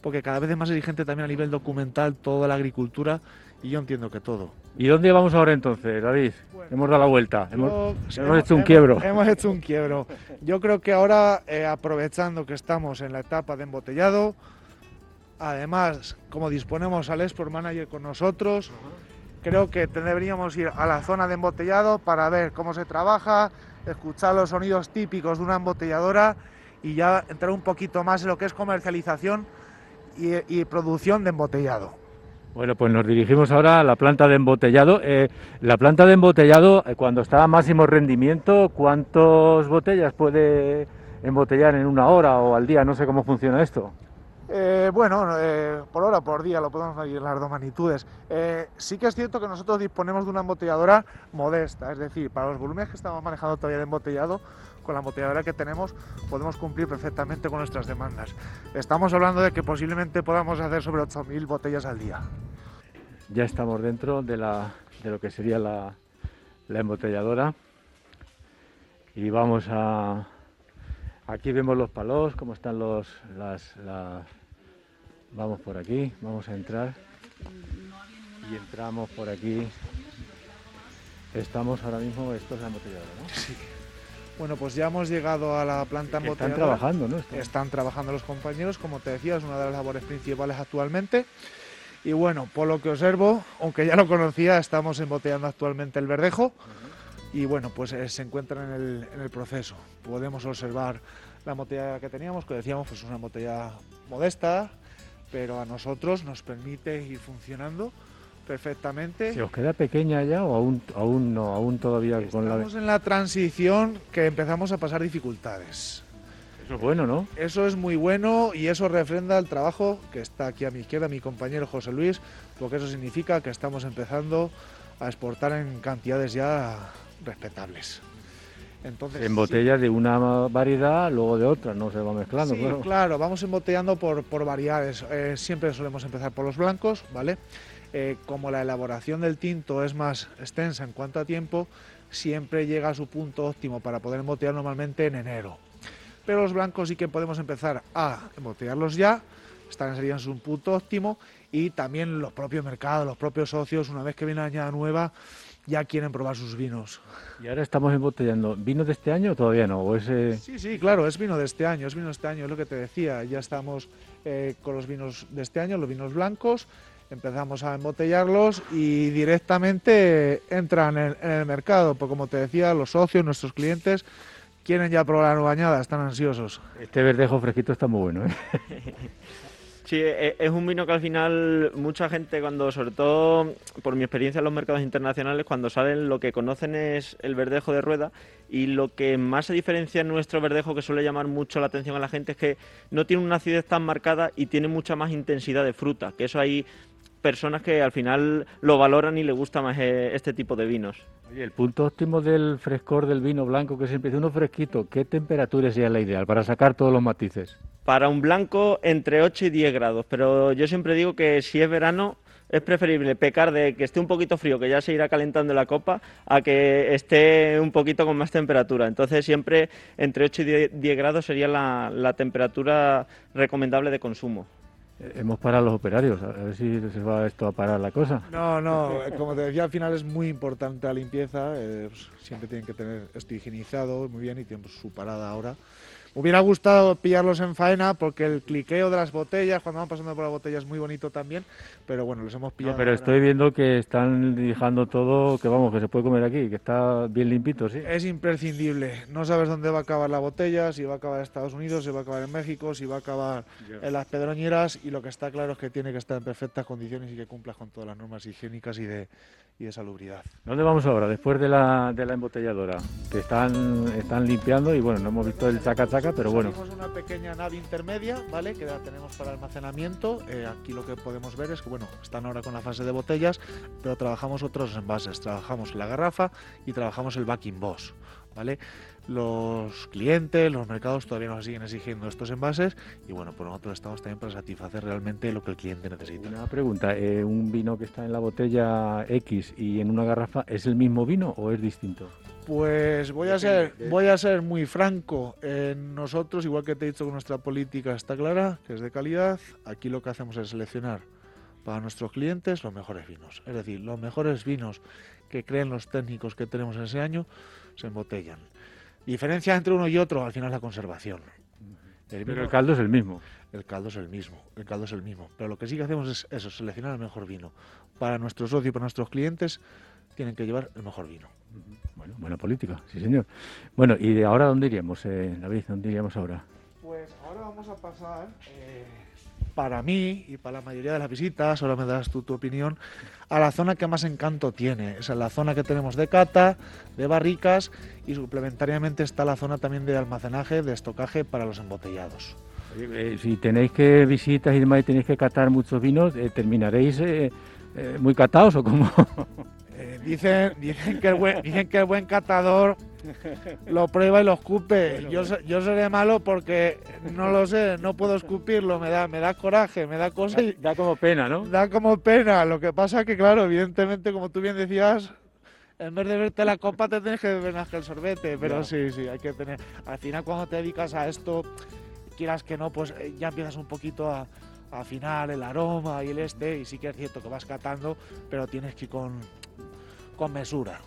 C: porque cada vez es más exigente también a nivel documental toda la agricultura y yo entiendo que todo.
B: ¿Y dónde vamos ahora entonces, David? hemos dado la vuelta, hemos, hecho un quiebro.
C: Hemos hecho un quiebro. Yo creo que ahora, eh, aprovechando que estamos en la etapa de embotellado, además, como disponemos al Export Manager con nosotros, creo que deberíamos ir a la zona de embotellado para ver cómo se trabaja, escuchar los sonidos típicos de una embotelladora y ya entrar un poquito más en lo que es comercialización y producción de embotellado.
B: Bueno, pues nos dirigimos ahora a la planta de embotellado. Eh, la planta de embotellado, eh, cuando está a máximo rendimiento, ¿cuántas botellas puede embotellar en una hora o al día? No sé cómo funciona esto.
C: Eh, bueno, por hora, por día, lo podemos medir las dos magnitudes. Sí que es cierto que nosotros disponemos de una embotelladora modesta, es decir, para los volúmenes que estamos manejando todavía de embotellado, con la embotelladora que tenemos podemos cumplir perfectamente con nuestras demandas. Estamos hablando de que posiblemente podamos hacer sobre 8.000 botellas al día.
B: Ya estamos dentro de, la, de lo que sería la, la embotelladora y vamos a... Aquí vemos los palos, cómo están los, las, las Vamos por aquí, vamos a entrar y entramos por aquí. Estamos ahora mismo, esto es la embotelladora, ¿no?
C: Sí. Bueno, pues ya hemos llegado a la planta embotelladora.
B: Están trabajando, ¿no?
C: Están... trabajando los compañeros, como te decía, es una de las labores principales actualmente. Y bueno, por lo que observo, aunque ya lo conocía, estamos embotellando actualmente el verdejo. Y bueno, pues eh, se encuentran en el, en el, proceso. Podemos observar la botella que teníamos, que decíamos, pues una botella modesta, pero a nosotros nos permite ir funcionando perfectamente.
B: ¿Se os queda pequeña ya o aún, aún no, aún todavía
C: con la... Estamos en la transición que empezamos a pasar dificultades.
B: Eso es bueno, ¿no?
C: Eso es muy bueno y eso refrenda el trabajo que está aquí a mi izquierda, mi compañero José Luis, porque eso significa que estamos empezando a exportar en cantidades ya respetables.
B: Entonces, en botellas de una variedad, luego de otra, no se va mezclando.
C: Sí, claro, vamos embotellando por, por variedades. Eh, siempre solemos empezar por los blancos, ¿vale? Eh, como la elaboración del tinto es más extensa en cuanto a tiempo, siempre llega a su punto óptimo para poder embotellar normalmente en enero. Pero los blancos sí que podemos empezar a embotellarlos ya, están serían su punto óptimo y también los propios mercados, los propios socios, una vez que viene la añada nueva, ya quieren probar sus vinos.
B: ¿Y ahora estamos embotellando vino de este año o todavía no? ¿O ese...
C: Sí, sí, claro, es vino de este año, es vino de este año, es lo que te decía. Ya estamos eh, con los vinos de este año, los vinos blancos, empezamos a embotellarlos y directamente entran en, en el mercado, porque como te decía, los socios, nuestros clientes, quieren ya probar la nueva añada, están ansiosos.
B: Este verdejo fresquito está muy bueno, ¿eh?
D: Sí, e, e, es un vino que al final mucha gente cuando, sobre todo por mi experiencia en los mercados internacionales, cuando salen lo que conocen es el verdejo de rueda y lo que más se diferencia en nuestro verdejo que suele llamar mucho la atención a la gente es que no tiene una acidez tan marcada y tiene mucha más intensidad de fruta, que eso hay personas que al final lo valoran y le gusta más eh, este tipo de vinos.
B: Oye, el punto óptimo del frescor del vino blanco, que siempre dice uno fresquito, ¿qué temperatura sería la ideal para sacar todos los matices?
D: Para un blanco entre 8 y 10 grados, pero yo siempre digo que si es verano es preferible pecar de que esté un poquito frío, que ya se irá calentando la copa, a que esté un poquito con más temperatura. Entonces siempre entre 8 y 10 grados sería la, la temperatura recomendable de consumo.
B: Eh, hemos parado los operarios, a ver si se va esto a parar la cosa.
C: No, no, eh, como te decía, al final es muy importante la limpieza, eh, pues, siempre tienen que tener esto higienizado muy bien y tienen su parada ahora. Me hubiera gustado pillarlos en faena porque el cliqueo de las botellas, cuando van pasando por la botella, es muy bonito también, pero bueno, los hemos pillado.
B: pero estoy viendo que están dejando todo, que vamos, que se puede comer aquí, que está bien limpito, sí.
C: Es imprescindible. No sabes dónde va a acabar la botella, si va a acabar en Estados Unidos, si va a acabar en México, si va a acabar en las pedroñeras, y lo que está claro es que tiene que estar en perfectas condiciones y que cumpla con todas las normas higiénicas y de, y de salubridad.
B: ¿Dónde vamos ahora? Después de la, de la embotelladora, que están, están limpiando y bueno, no hemos visto el chaca
C: Tenemos una pequeña nave intermedia, ¿vale? Que la tenemos para almacenamiento. Eh, aquí lo que podemos ver es que, bueno, están ahora con la fase de botellas, pero trabajamos otros envases. Trabajamos la garrafa y trabajamos el backing boss, ¿vale? Los clientes, los mercados todavía nos siguen exigiendo estos envases y bueno, pues nosotros estamos también para satisfacer realmente lo que el cliente necesita.
B: Una pregunta, eh, ¿un vino que está en la botella X y en una garrafa es el mismo vino o es distinto?
C: Pues voy a ser, voy a ser muy franco. nosotros, igual que te he dicho que nuestra política está clara, que es de calidad, aquí lo que hacemos es seleccionar para nuestros clientes los mejores vinos. Es decir, los mejores vinos que creen los técnicos que tenemos en ese año se embotellan. Diferencia entre uno y otro, al final, la conservación.
B: Pero el caldo es el mismo.
C: El caldo es el mismo, el caldo es el mismo. Pero lo que sí que hacemos es eso, seleccionar el mejor vino. Para nuestros socios y para nuestros clientes tienen que llevar el mejor vino.
B: Bueno, buena política, sí señor. Bueno, ¿y de ahora dónde iríamos, eh, David? ¿Dónde iríamos ahora?
C: Pues ahora vamos a pasar, eh, para mí y para la mayoría de las visitas, ahora me das tú tu opinión, a la zona que más encanto tiene. Es la zona que tenemos de cata, de barricas y suplementariamente está la zona también de almacenaje, de estocaje para los embotellados.
B: Eh, si tenéis que visitas y demás y tenéis que catar muchos vinos, eh, ¿terminaréis muy catados o cómo?
C: dicen, dicen, que el buen, dicen que el buen catador lo prueba y lo escupe. Yo, yo seré malo porque no lo sé, no puedo escupirlo, me da, me da coraje, me da cosa y...
B: Da como pena, ¿no?
C: Da como pena. Lo que pasa que, claro, evidentemente, como tú bien decías, en vez de verte la copa te tienes que beber el sorbete, pero sí, sí, hay que tener... Al final cuando te dedicas a esto, quieras que no, pues eh, ya empiezas un poquito a, afinar el aroma y el este, y sí que es cierto que vas catando, pero tienes que ir con, con mesura.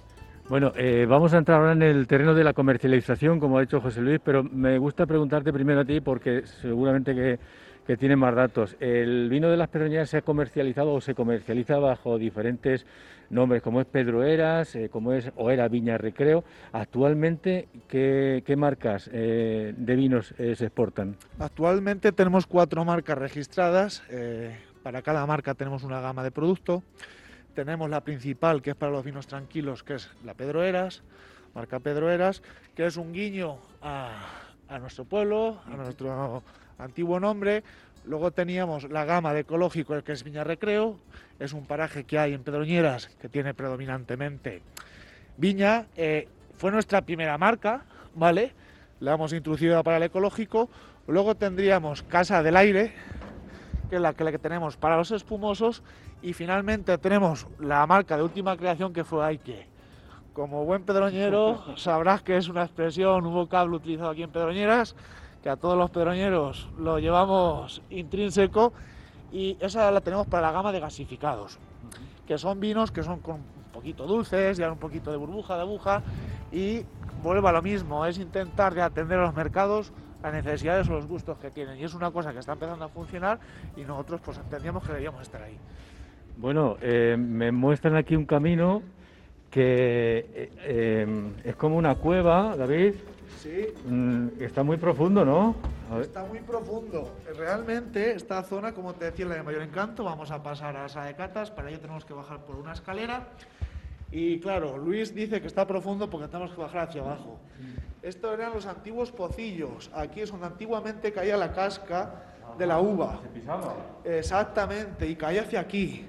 B: Bueno, eh, vamos a entrar ahora en el terreno de la comercialización, como ha dicho José Luis, pero me gusta preguntarte primero a ti porque seguramente que, que más datos. ¿El vino de las Pedroñeras se ha comercializado o se comercializa bajo diferentes nombres, como es Pedro Eras, eh, como es o era Viña Recreo? Actualmente, ¿qué, marcas eh, de vinos se exportan?
C: Actualmente tenemos cuatro marcas registradas. para cada marca tenemos una gama de producto tenemos la principal, que es para los vinos tranquilos, que es la Pedroeras, marca Pedroeras, que es un guiño a, nuestro pueblo, a nuestro antiguo nombre. Luego teníamos la gama de ecológico, el que es Viña Recreo, es un paraje que hay en Pedroñeras que tiene predominantemente viña. Eh, fue nuestra primera marca, ¿vale? La hemos introducido para el ecológico. Luego tendríamos Casa del Aire, que es la que tenemos para los espumosos, y finalmente tenemos la marca de última creación que fue Aike. Como buen pedroñero sabrás que es una expresión, un vocablo utilizado aquí en Pedroñeras, que a todos los pedroñeros lo llevamos intrínseco y esa la tenemos para la gama de gasificados, que son vinos que son con un poquito dulces, ya un poquito de burbuja, de aguja y vuelve a lo mismo, es intentar de atender a los mercados las necesidades o los gustos que tienen. Y es una cosa que está empezando a funcionar y nosotros pues entendíamos que debíamos estar ahí.
B: Bueno, eh, me muestran aquí un camino que eh, eh, es como una cueva, David.
C: Sí.
B: Mm, está muy profundo, ¿no?
C: Está muy profundo. Realmente esta zona, como te decía, la de mayor encanto, vamos a pasar a la sala de catas, para ello tenemos que bajar por una escalera. Y claro, Luis dice que está profundo porque tenemos que bajar hacia abajo. Estos eran los antiguos pocillos. Aquí es donde antiguamente caía la casca de la uva.
B: Se pisaba.
C: Exactamente, y caía hacia aquí.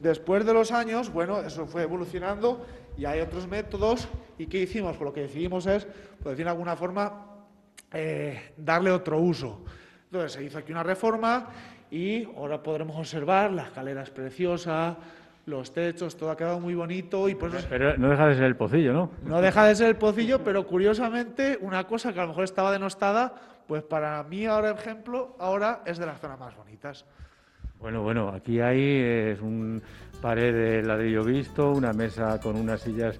C: Después de los años, bueno, eso fue evolucionando y hay otros métodos. ¿Y qué hicimos? Pues lo que decidimos es, por decir de alguna forma, eh, darle otro uso. Entonces se hizo aquí una reforma y ahora podremos observar la escalera es preciosa, los techos, todo ha quedado muy bonito y pues...
B: Pero no deja de ser el pocillo, ¿no?
C: No deja de ser el pocillo, pero curiosamente una cosa que a lo mejor estaba denostada, pues para mí ahora ejemplo, ahora es de las zonas más bonitas.
B: Bueno, bueno, aquí hay es un pared de ladrillo visto, una mesa con unas sillas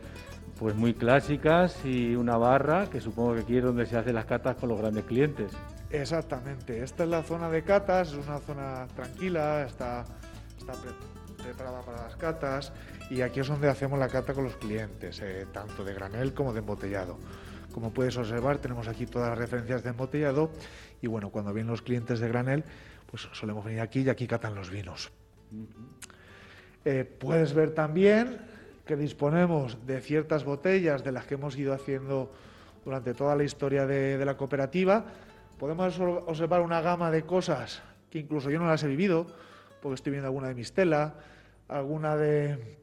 B: pues muy clásicas y una barra que supongo que aquí es donde se hacen las catas con los grandes clientes.
C: Exactamente, esta es la zona de catas, es una zona tranquila, está, está preparada para las catas y aquí es donde hacemos la cata con los clientes, eh, tanto de granel como de embotellado. Como puedes observar, tenemos aquí todas las referencias de embotellado y bueno, cuando vienen los clientes de granel, pues solemos venir aquí y aquí catan los vinos. Eh, puedes ver también que disponemos de ciertas botellas de las que hemos ido haciendo durante toda la historia de, la cooperativa. Podemos observar una gama de cosas que incluso yo no las he vivido, porque estoy viendo alguna de Mistela, alguna de,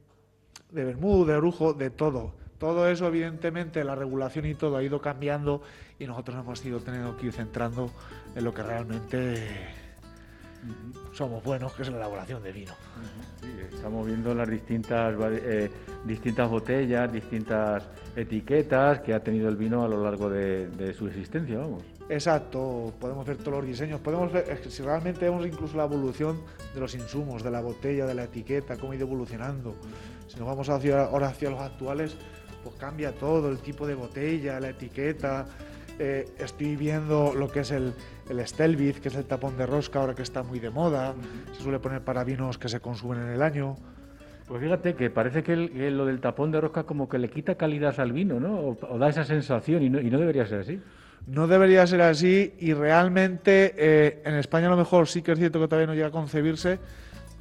C: de Bermud, de Orujo, de todo. Todo eso, evidentemente, la regulación y todo ha ido cambiando y nosotros hemos ido teniendo que ir centrando en lo que realmente somos buenos, que es la elaboración de vino.
B: estamos viendo las distintas, eh, distintas botellas, distintas etiquetas que ha tenido el vino a lo largo de, de su existencia, vamos.
C: Exacto, podemos ver todos los diseños, podemos ver, si realmente vemos incluso la evolución de los insumos, de la botella, de la etiqueta, cómo ha ido evolucionando. Si nos vamos hacia, ahora hacia los actuales, pues cambia todo, el tipo de botella, la etiqueta. Eh, estoy viendo lo que es el, el Stelvitz, que es el tapón de rosca, ahora que está muy de moda. Se suele poner para vinos que se consumen en el año.
B: Pues fíjate que parece que, lo del tapón de rosca como que le quita calidad al vino, ¿no? O, da esa sensación y no, y no debería ser así.
C: No debería ser así y realmente eh, en España a lo mejor sí que es cierto que todavía no llega a concebirse,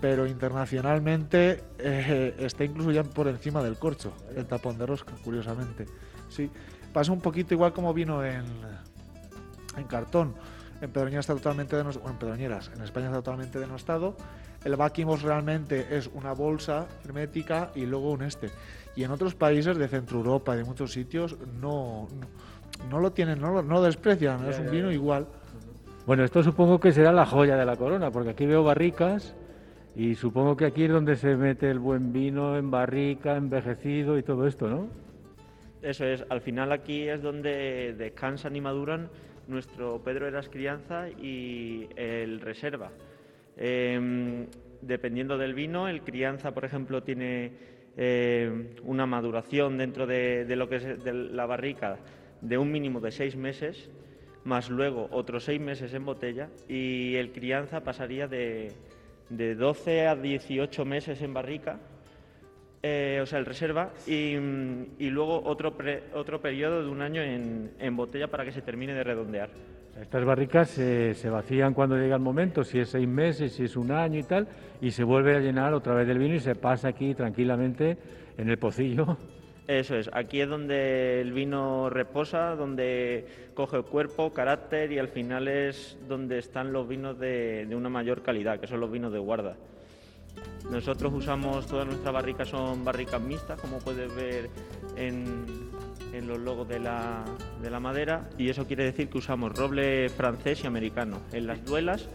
C: pero internacionalmente eh, está incluso ya por encima del corcho, el tapón de rosca, curiosamente. Sí, pasa un poquito igual como vino en, en cartón. En Pedroñeras está totalmente denostado, en Pedroñeras, en España está totalmente denostado. El Vaquimos realmente es una bolsa hermética y luego un este. Y en otros países de Centro Europa y de muchos sitios no, no, lo tienen, no lo, desprecian, es un vino igual.
B: Bueno, esto supongo que será la joya de la corona, porque aquí veo barricas y supongo que aquí es donde se mete el buen vino en barrica, envejecido y todo esto, ¿no?
D: Eso es, al final aquí es donde descansan y maduran nuestro Pedro Eras Crianza y el Reserva. Em, dependiendo del vino, el Crianza, por ejemplo, tiene eh, una maduración dentro de, lo que es de la barrica de un mínimo de seis meses, más luego otros seis meses en botella, y el Crianza pasaría de, de 12 a 18 meses en barrica eh, o sea, el reserva, y, luego otro, otro periodo de un año en, botella para que se termine de redondear.
B: Estas barricas se vacían cuando llega el momento, si es seis meses, si es un año y tal, y se vuelve a llenar otra vez del vino y se pasa aquí tranquilamente en el pocillo.
D: Eso es, aquí es donde el vino reposa, donde coge cuerpo, carácter y al final es donde están los vinos de una mayor calidad, que son los vinos de guarda. Nosotros usamos, todas nuestras barricas son barricas mixtas, como puedes ver en, los logos de la, madera, y eso quiere decir que usamos roble francés y americano. En las duelas,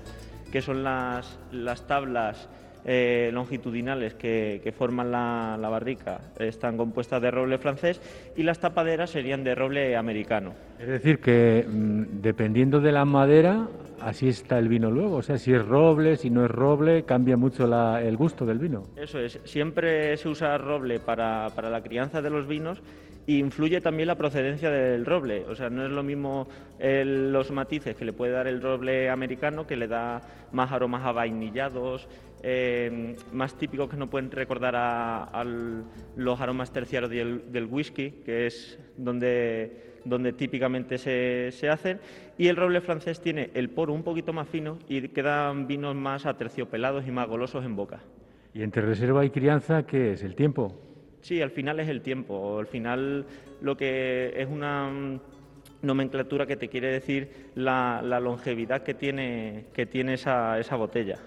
D: que son las, las tablas eh, longitudinales que, forman la, barrica están compuestas de roble francés y las tapaderas serían de roble americano.
B: Es decir, que mm, dependiendo de la madera, así está el vino luego. O sea, si es roble, si no es roble, cambia mucho el gusto del vino.
D: Eso es, siempre se usa roble para, para la crianza de los vinos influye también la procedencia del roble. O sea, no es lo mismo los matices que le puede dar el roble americano, que le da más aromas a vainillados, eh, más típicos que no pueden recordar a, los aromas terciarios del, whisky, que es donde, donde típicamente se, se, hacen. Y el roble francés tiene el poro un poquito más fino y quedan vinos más aterciopelados y más golosos en boca.
B: ¿Y entre reserva y crianza qué es? ¿El tiempo?
D: Sí, al final es el tiempo. Al final lo que es una nomenclatura que te quiere decir la, longevidad que tiene, que tiene esa, esa botella.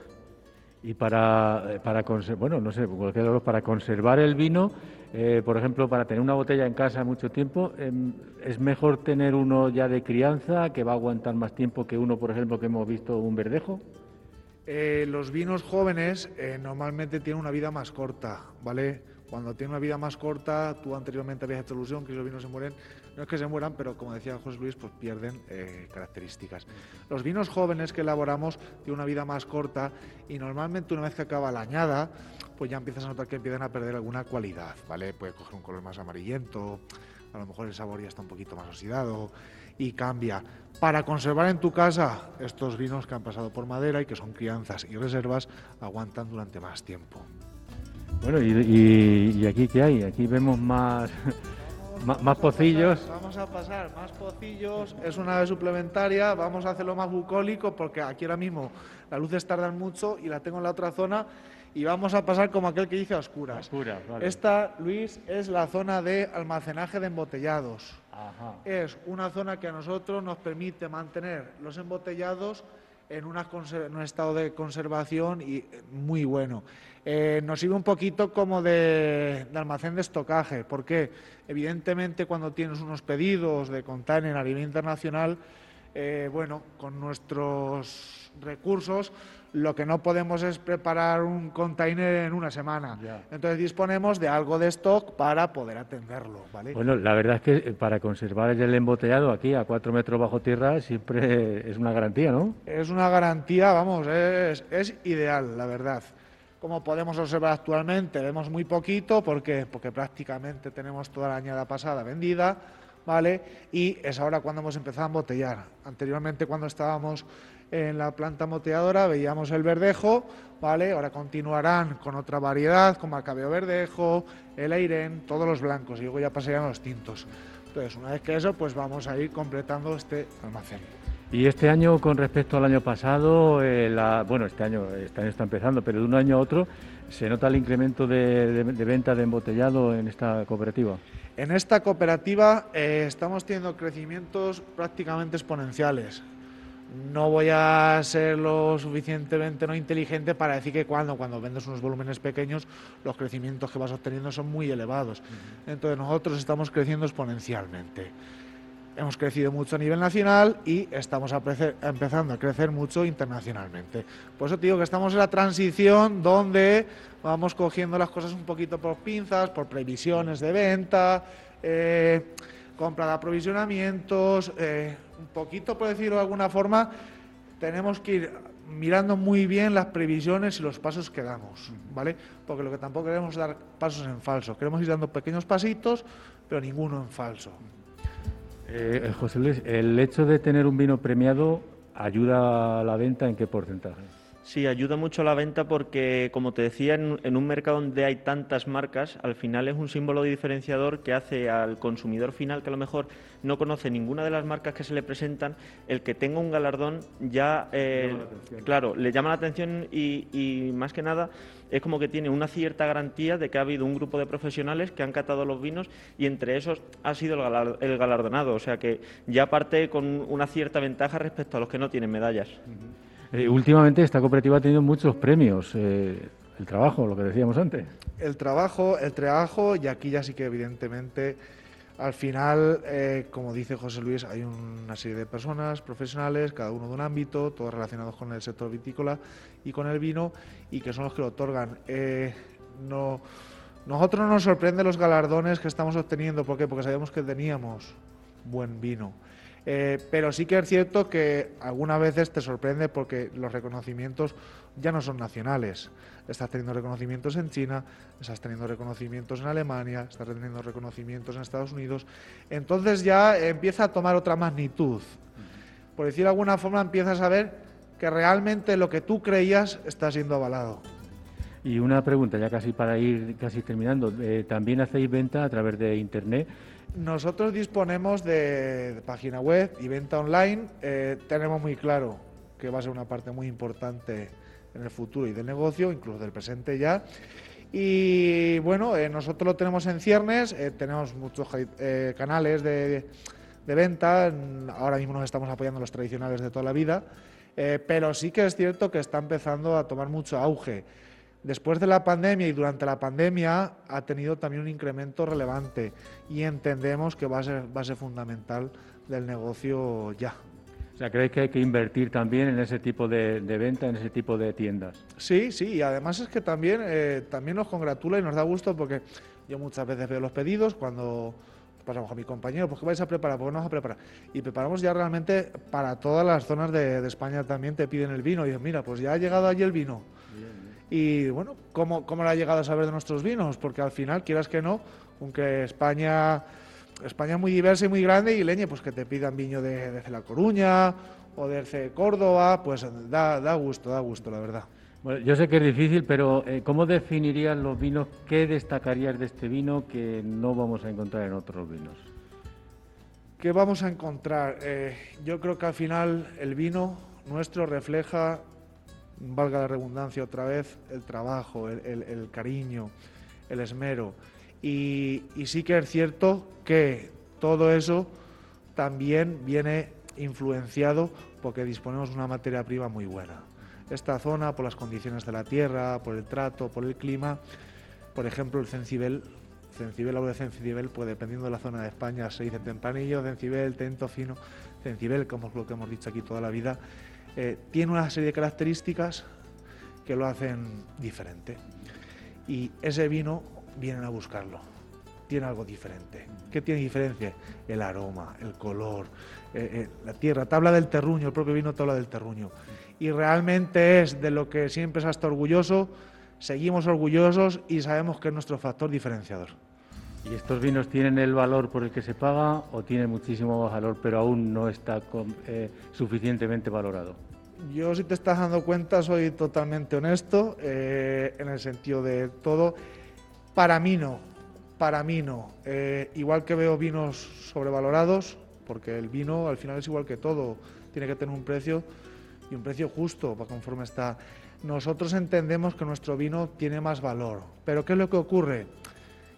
B: Y para, para, bueno, no sé, para conservar el vino, eh, por ejemplo, para tener una botella en casa mucho tiempo, em, ¿es mejor tener uno ya de crianza que va a aguantar más tiempo que uno, por ejemplo, que hemos visto un verdejo?
C: Eh, los vinos jóvenes eh, normalmente tienen una vida más corta, ¿vale? Cuando tiene una vida más corta, tú anteriormente habías hecho ilusión que los vinos se mueren, no es que se mueran, pero como decía José Luis, pues pierden eh, características. Los vinos jóvenes que elaboramos tienen una vida más corta y normalmente una vez que acaba la añada, pues ya empiezas a notar que empiezan a perder alguna cualidad, ¿vale? Puede coger un color más amarillento, a lo mejor el sabor ya está un poquito más oxidado y cambia. Para conservar en tu casa estos vinos que han pasado por madera y que son crianzas y reservas, aguantan durante más tiempo.
B: Bueno, y, aquí qué hay? Aquí vemos más, más, pocillos.
C: vamos a pasar más pocillos, es una vez suplementaria, vamos a hacerlo más bucólico porque aquí ahora mismo las luces tardan mucho y la tengo en la otra zona y vamos a pasar como aquel que dice a oscuras. Esta, Luis, es la zona de almacenaje de embotellados. Es una zona que a nosotros nos permite mantener los embotellados en, un estado de conservación y muy bueno. Eh, nos sirve un poquito como de, almacén de estocaje, porque evidentemente cuando tienes unos pedidos de container a nivel internacional, eh, bueno, con nuestros recursos lo que no podemos es preparar un container en una semana. Entonces disponemos de algo de stock para poder atenderlo. ¿vale?
B: Bueno, la verdad es que eh, para conservar el embotellado aquí a cuatro metros bajo tierra siempre es una garantía, ¿no?
C: Es una garantía, vamos, es, es ideal, la verdad. Como podemos observar actualmente, vemos muy poquito porque, porque prácticamente tenemos toda la añada pasada vendida, ¿vale? Y es ahora cuando hemos empezado a embotellar. Anteriormente, cuando estábamos en la planta moteadora veíamos el verdejo, ¿vale? Ahora continuarán con otra variedad, como el cabello verdejo, el airén, todos los blancos, y luego ya pasarían los tintos. Entonces, una vez que eso, pues vamos a ir completando este almacén.
B: Y este año, con respecto al año pasado, eh, bueno, este año, este año está empezando, pero de un año a otro, ¿se nota el incremento de, venta de embotellado en esta cooperativa?
C: En esta cooperativa eh, estamos teniendo crecimientos prácticamente exponenciales. no voy a ser lo suficientemente no inteligente para decir que cuando, cuando vendes unos volúmenes pequeños, los crecimientos que vas obteniendo son muy elevados. Entonces nosotros estamos creciendo exponencialmente. Hemos crecido mucho a nivel nacional y estamos empezando a crecer mucho internacionalmente. Por eso te digo que estamos en la transición donde vamos cogiendo las cosas un poquito por pinzas, por previsiones de venta, eh, compra de aprovisionamientos, eh, un poquito por decirlo de alguna forma, tenemos que ir mirando muy bien las previsiones y los pasos que damos, ¿vale? Porque lo que tampoco queremos es dar pasos en falso, queremos ir dando pequeños pasitos, pero ninguno en falso.
B: Eh, José Luis, ¿el hecho de tener un vino premiado ayuda a la venta en qué porcentaje?
D: Sí, ayuda mucho a la venta porque, como te decía, en, un mercado donde hay tantas marcas, al final es un símbolo diferenciador que hace al consumidor final, que a lo mejor no conoce ninguna de las marcas que se le presentan, el que tenga un galardón ya, eh, claro, le llama la atención y, más que nada es como que tiene una cierta garantía de que ha habido un grupo de profesionales que han catado los vinos y entre esos ha sido el, galardonado, o sea que ya parte con una cierta ventaja respecto a los que no tienen medallas.
B: Eh, últimamente esta cooperativa ha tenido muchos premios. Eh, el trabajo, lo que decíamos antes.
C: El trabajo, el trabajo, y aquí ya sí que evidentemente al final, eh, como dice José Luis, hay una serie de personas profesionales, cada uno de un ámbito, todos relacionados con el sector vitícola y con el vino, y que son los que lo otorgan. no, nosotros nos sorprende los galardones que estamos obteniendo, ¿por qué? Porque sabíamos que teníamos buen vino. Eh, pero sí que es cierto que algunas veces te sorprende porque los reconocimientos ya no son nacionales. Estás teniendo reconocimientos en China, estás teniendo reconocimientos en Alemania, estás teniendo reconocimientos en Estados Unidos. Entonces ya empieza a tomar otra magnitud. Por decir de alguna forma, empiezas a ver que realmente lo que tú creías está siendo avalado.
B: Y una pregunta, ya casi para ir casi terminando. Eh, ¿También hacéis venta a través de Internet?
C: Nosotros disponemos de, página web y venta online. Eh, tenemos muy claro que va a ser una parte muy importante en el futuro y del negocio, incluso del presente ya. Y bueno, eh, nosotros lo tenemos en ciernes, eh, tenemos muchos canales de, de, venta, ahora mismo nos estamos apoyando los tradicionales de toda la vida, pero sí que es cierto que está empezando a tomar mucho auge después de la pandemia y durante la pandemia ha tenido también un incremento relevante y entendemos que va a ser, base fundamental del negocio ya.
B: O sea, ¿crees que hay que invertir también en ese tipo de, venta, en ese tipo de tiendas?
C: Sí, sí, y además es que también, eh, también nos congratula y nos da gusto porque yo muchas veces veo los pedidos cuando pasamos a mi compañero, ¿por qué vais a preparar? ¿Por qué no vas a preparar? Y preparamos ya realmente para todas las zonas de, España también te piden el vino y dicen, mira, pues ya ha llegado allí el vino y bueno, ¿cómo, cómo le ha llegado a saber de nuestros vinos? Porque al final, quieras que no, aunque España, España es muy diversa y muy grande y leñe, pues que te pidan viño de, de La Coruña o de Córdoba, pues da, da gusto, da gusto, la verdad.
B: Bueno, yo sé que es difícil, pero eh, ¿cómo definirías los vinos? ¿Qué destacarías de este vino que no vamos a encontrar en otros vinos?
C: ¿Qué vamos a encontrar? Eh, yo creo que al final el vino nuestro refleja valga la redundancia otra vez, el trabajo, el, cariño, el esmero. Y, sí que es cierto que todo eso también viene influenciado porque disponemos de una materia prima muy buena. Esta zona, por las condiciones de la tierra, por el trato, por el clima, por ejemplo, el cencibel, cencibel, hablo de cencibel, pues dependiendo de la zona de España se dice tempranillo, cencibel, tento fino, cencibel, como es lo que hemos dicho aquí toda la vida, eh, tiene una serie de características que lo hacen diferente. Y ese vino vienen a buscarlo. Tiene algo diferente. ¿Qué tiene diferencia? El aroma, el color, eh, eh, la tierra. Te habla del terruño, el propio vino te habla del terruño. Y realmente es de lo que siempre se ha estado orgulloso, seguimos orgullosos y sabemos que es nuestro factor diferenciador.
B: ¿Y estos vinos tienen el valor por el que se paga o tienen muchísimo valor pero aún no está eh, suficientemente valorado?
C: Yo, si te estás dando cuenta, soy totalmente honesto eh, en el sentido de todo. Para mí no, para mí no. Eh, igual que veo vinos sobrevalorados, porque el vino al final es igual que todo, tiene que tener un precio y un precio justo para conforme está. Nosotros entendemos que nuestro vino tiene más valor, pero ¿qué es lo que ocurre?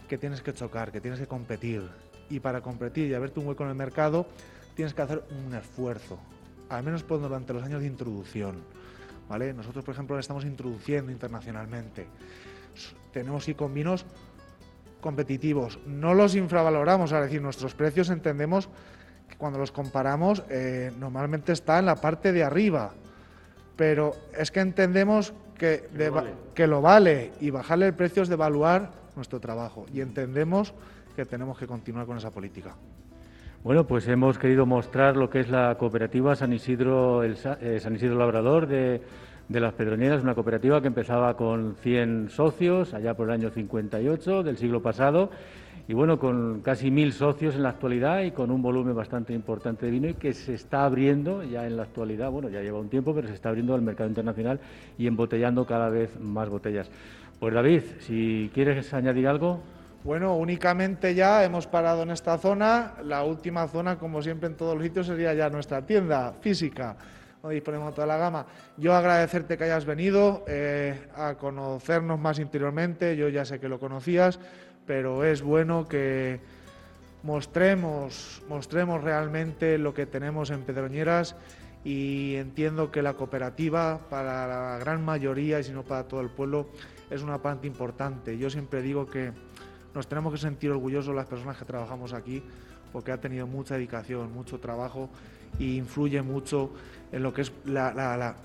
C: Que tienes que chocar, que tienes que competir. Y para competir y haberte un hueco en el mercado, tienes que hacer un esfuerzo. al menos durante los años de introducción. ¿vale? Nosotros, por ejemplo, estamos introduciendo internacionalmente. Tenemos y con vinos competitivos. No los infravaloramos, es decir, nuestros precios entendemos que cuando los comparamos eh, normalmente está en la parte de arriba, pero es que entendemos que, que lo vale y bajarle el precio es devaluar nuestro trabajo y entendemos que tenemos que continuar con esa política.
B: Bueno, pues hemos querido mostrar lo que es la cooperativa San Isidro, el, eh, San Isidro Labrador de, las Pedroñeras, una cooperativa que empezaba con 100 socios allá por el año 58 del siglo pasado y bueno, con casi mil socios en la actualidad y con un volumen bastante importante de vino y que se está abriendo ya en la actualidad, bueno, ya lleva un tiempo, pero se está abriendo al mercado internacional y embotellando cada vez más botellas. Pues David, si quieres añadir algo.
C: Bueno, únicamente ya hemos parado en esta zona. La última zona, como siempre en todos los sitios, sería ya nuestra tienda física, donde disponemos toda la gama. Yo agradecerte que hayas venido eh, a conocernos más interiormente. Yo ya sé que lo conocías, pero es bueno que mostremos, mostremos realmente lo que tenemos en Pedroñeras y entiendo que la cooperativa para la gran mayoría y si no para todo el pueblo es una parte importante. Yo siempre digo que nos tenemos que sentir orgullosos las personas que trabajamos aquí porque ha tenido mucha dedicación, mucho trabajo e influye mucho en lo que es la,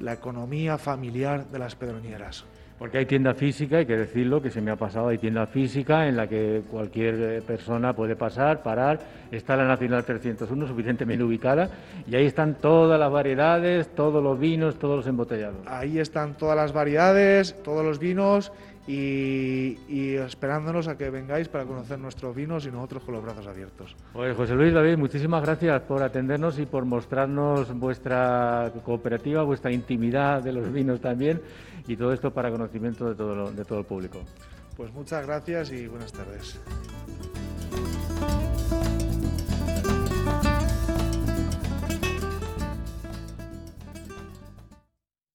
C: economía familiar de las pedroñeras.
B: Porque hay tienda física, hay que decirlo, que se me ha pasado, hay tienda física en la que cualquier eh, persona puede pasar, parar. Está la Nacional 301 suficientemente ubicada y ahí están todas las variedades, todos los vinos, todos los embotellados.
C: Ahí están todas las variedades, todos los vinos y, esperándonos a que vengáis para conocer nuestros vinos y nosotros con los brazos abiertos.
B: Pues José Luis David, muchísimas gracias por atendernos y por mostrarnos vuestra cooperativa, vuestra intimidad de los vinos también y todo esto para conocimiento de todo, de todo el público.
C: Pues muchas gracias y buenas tardes.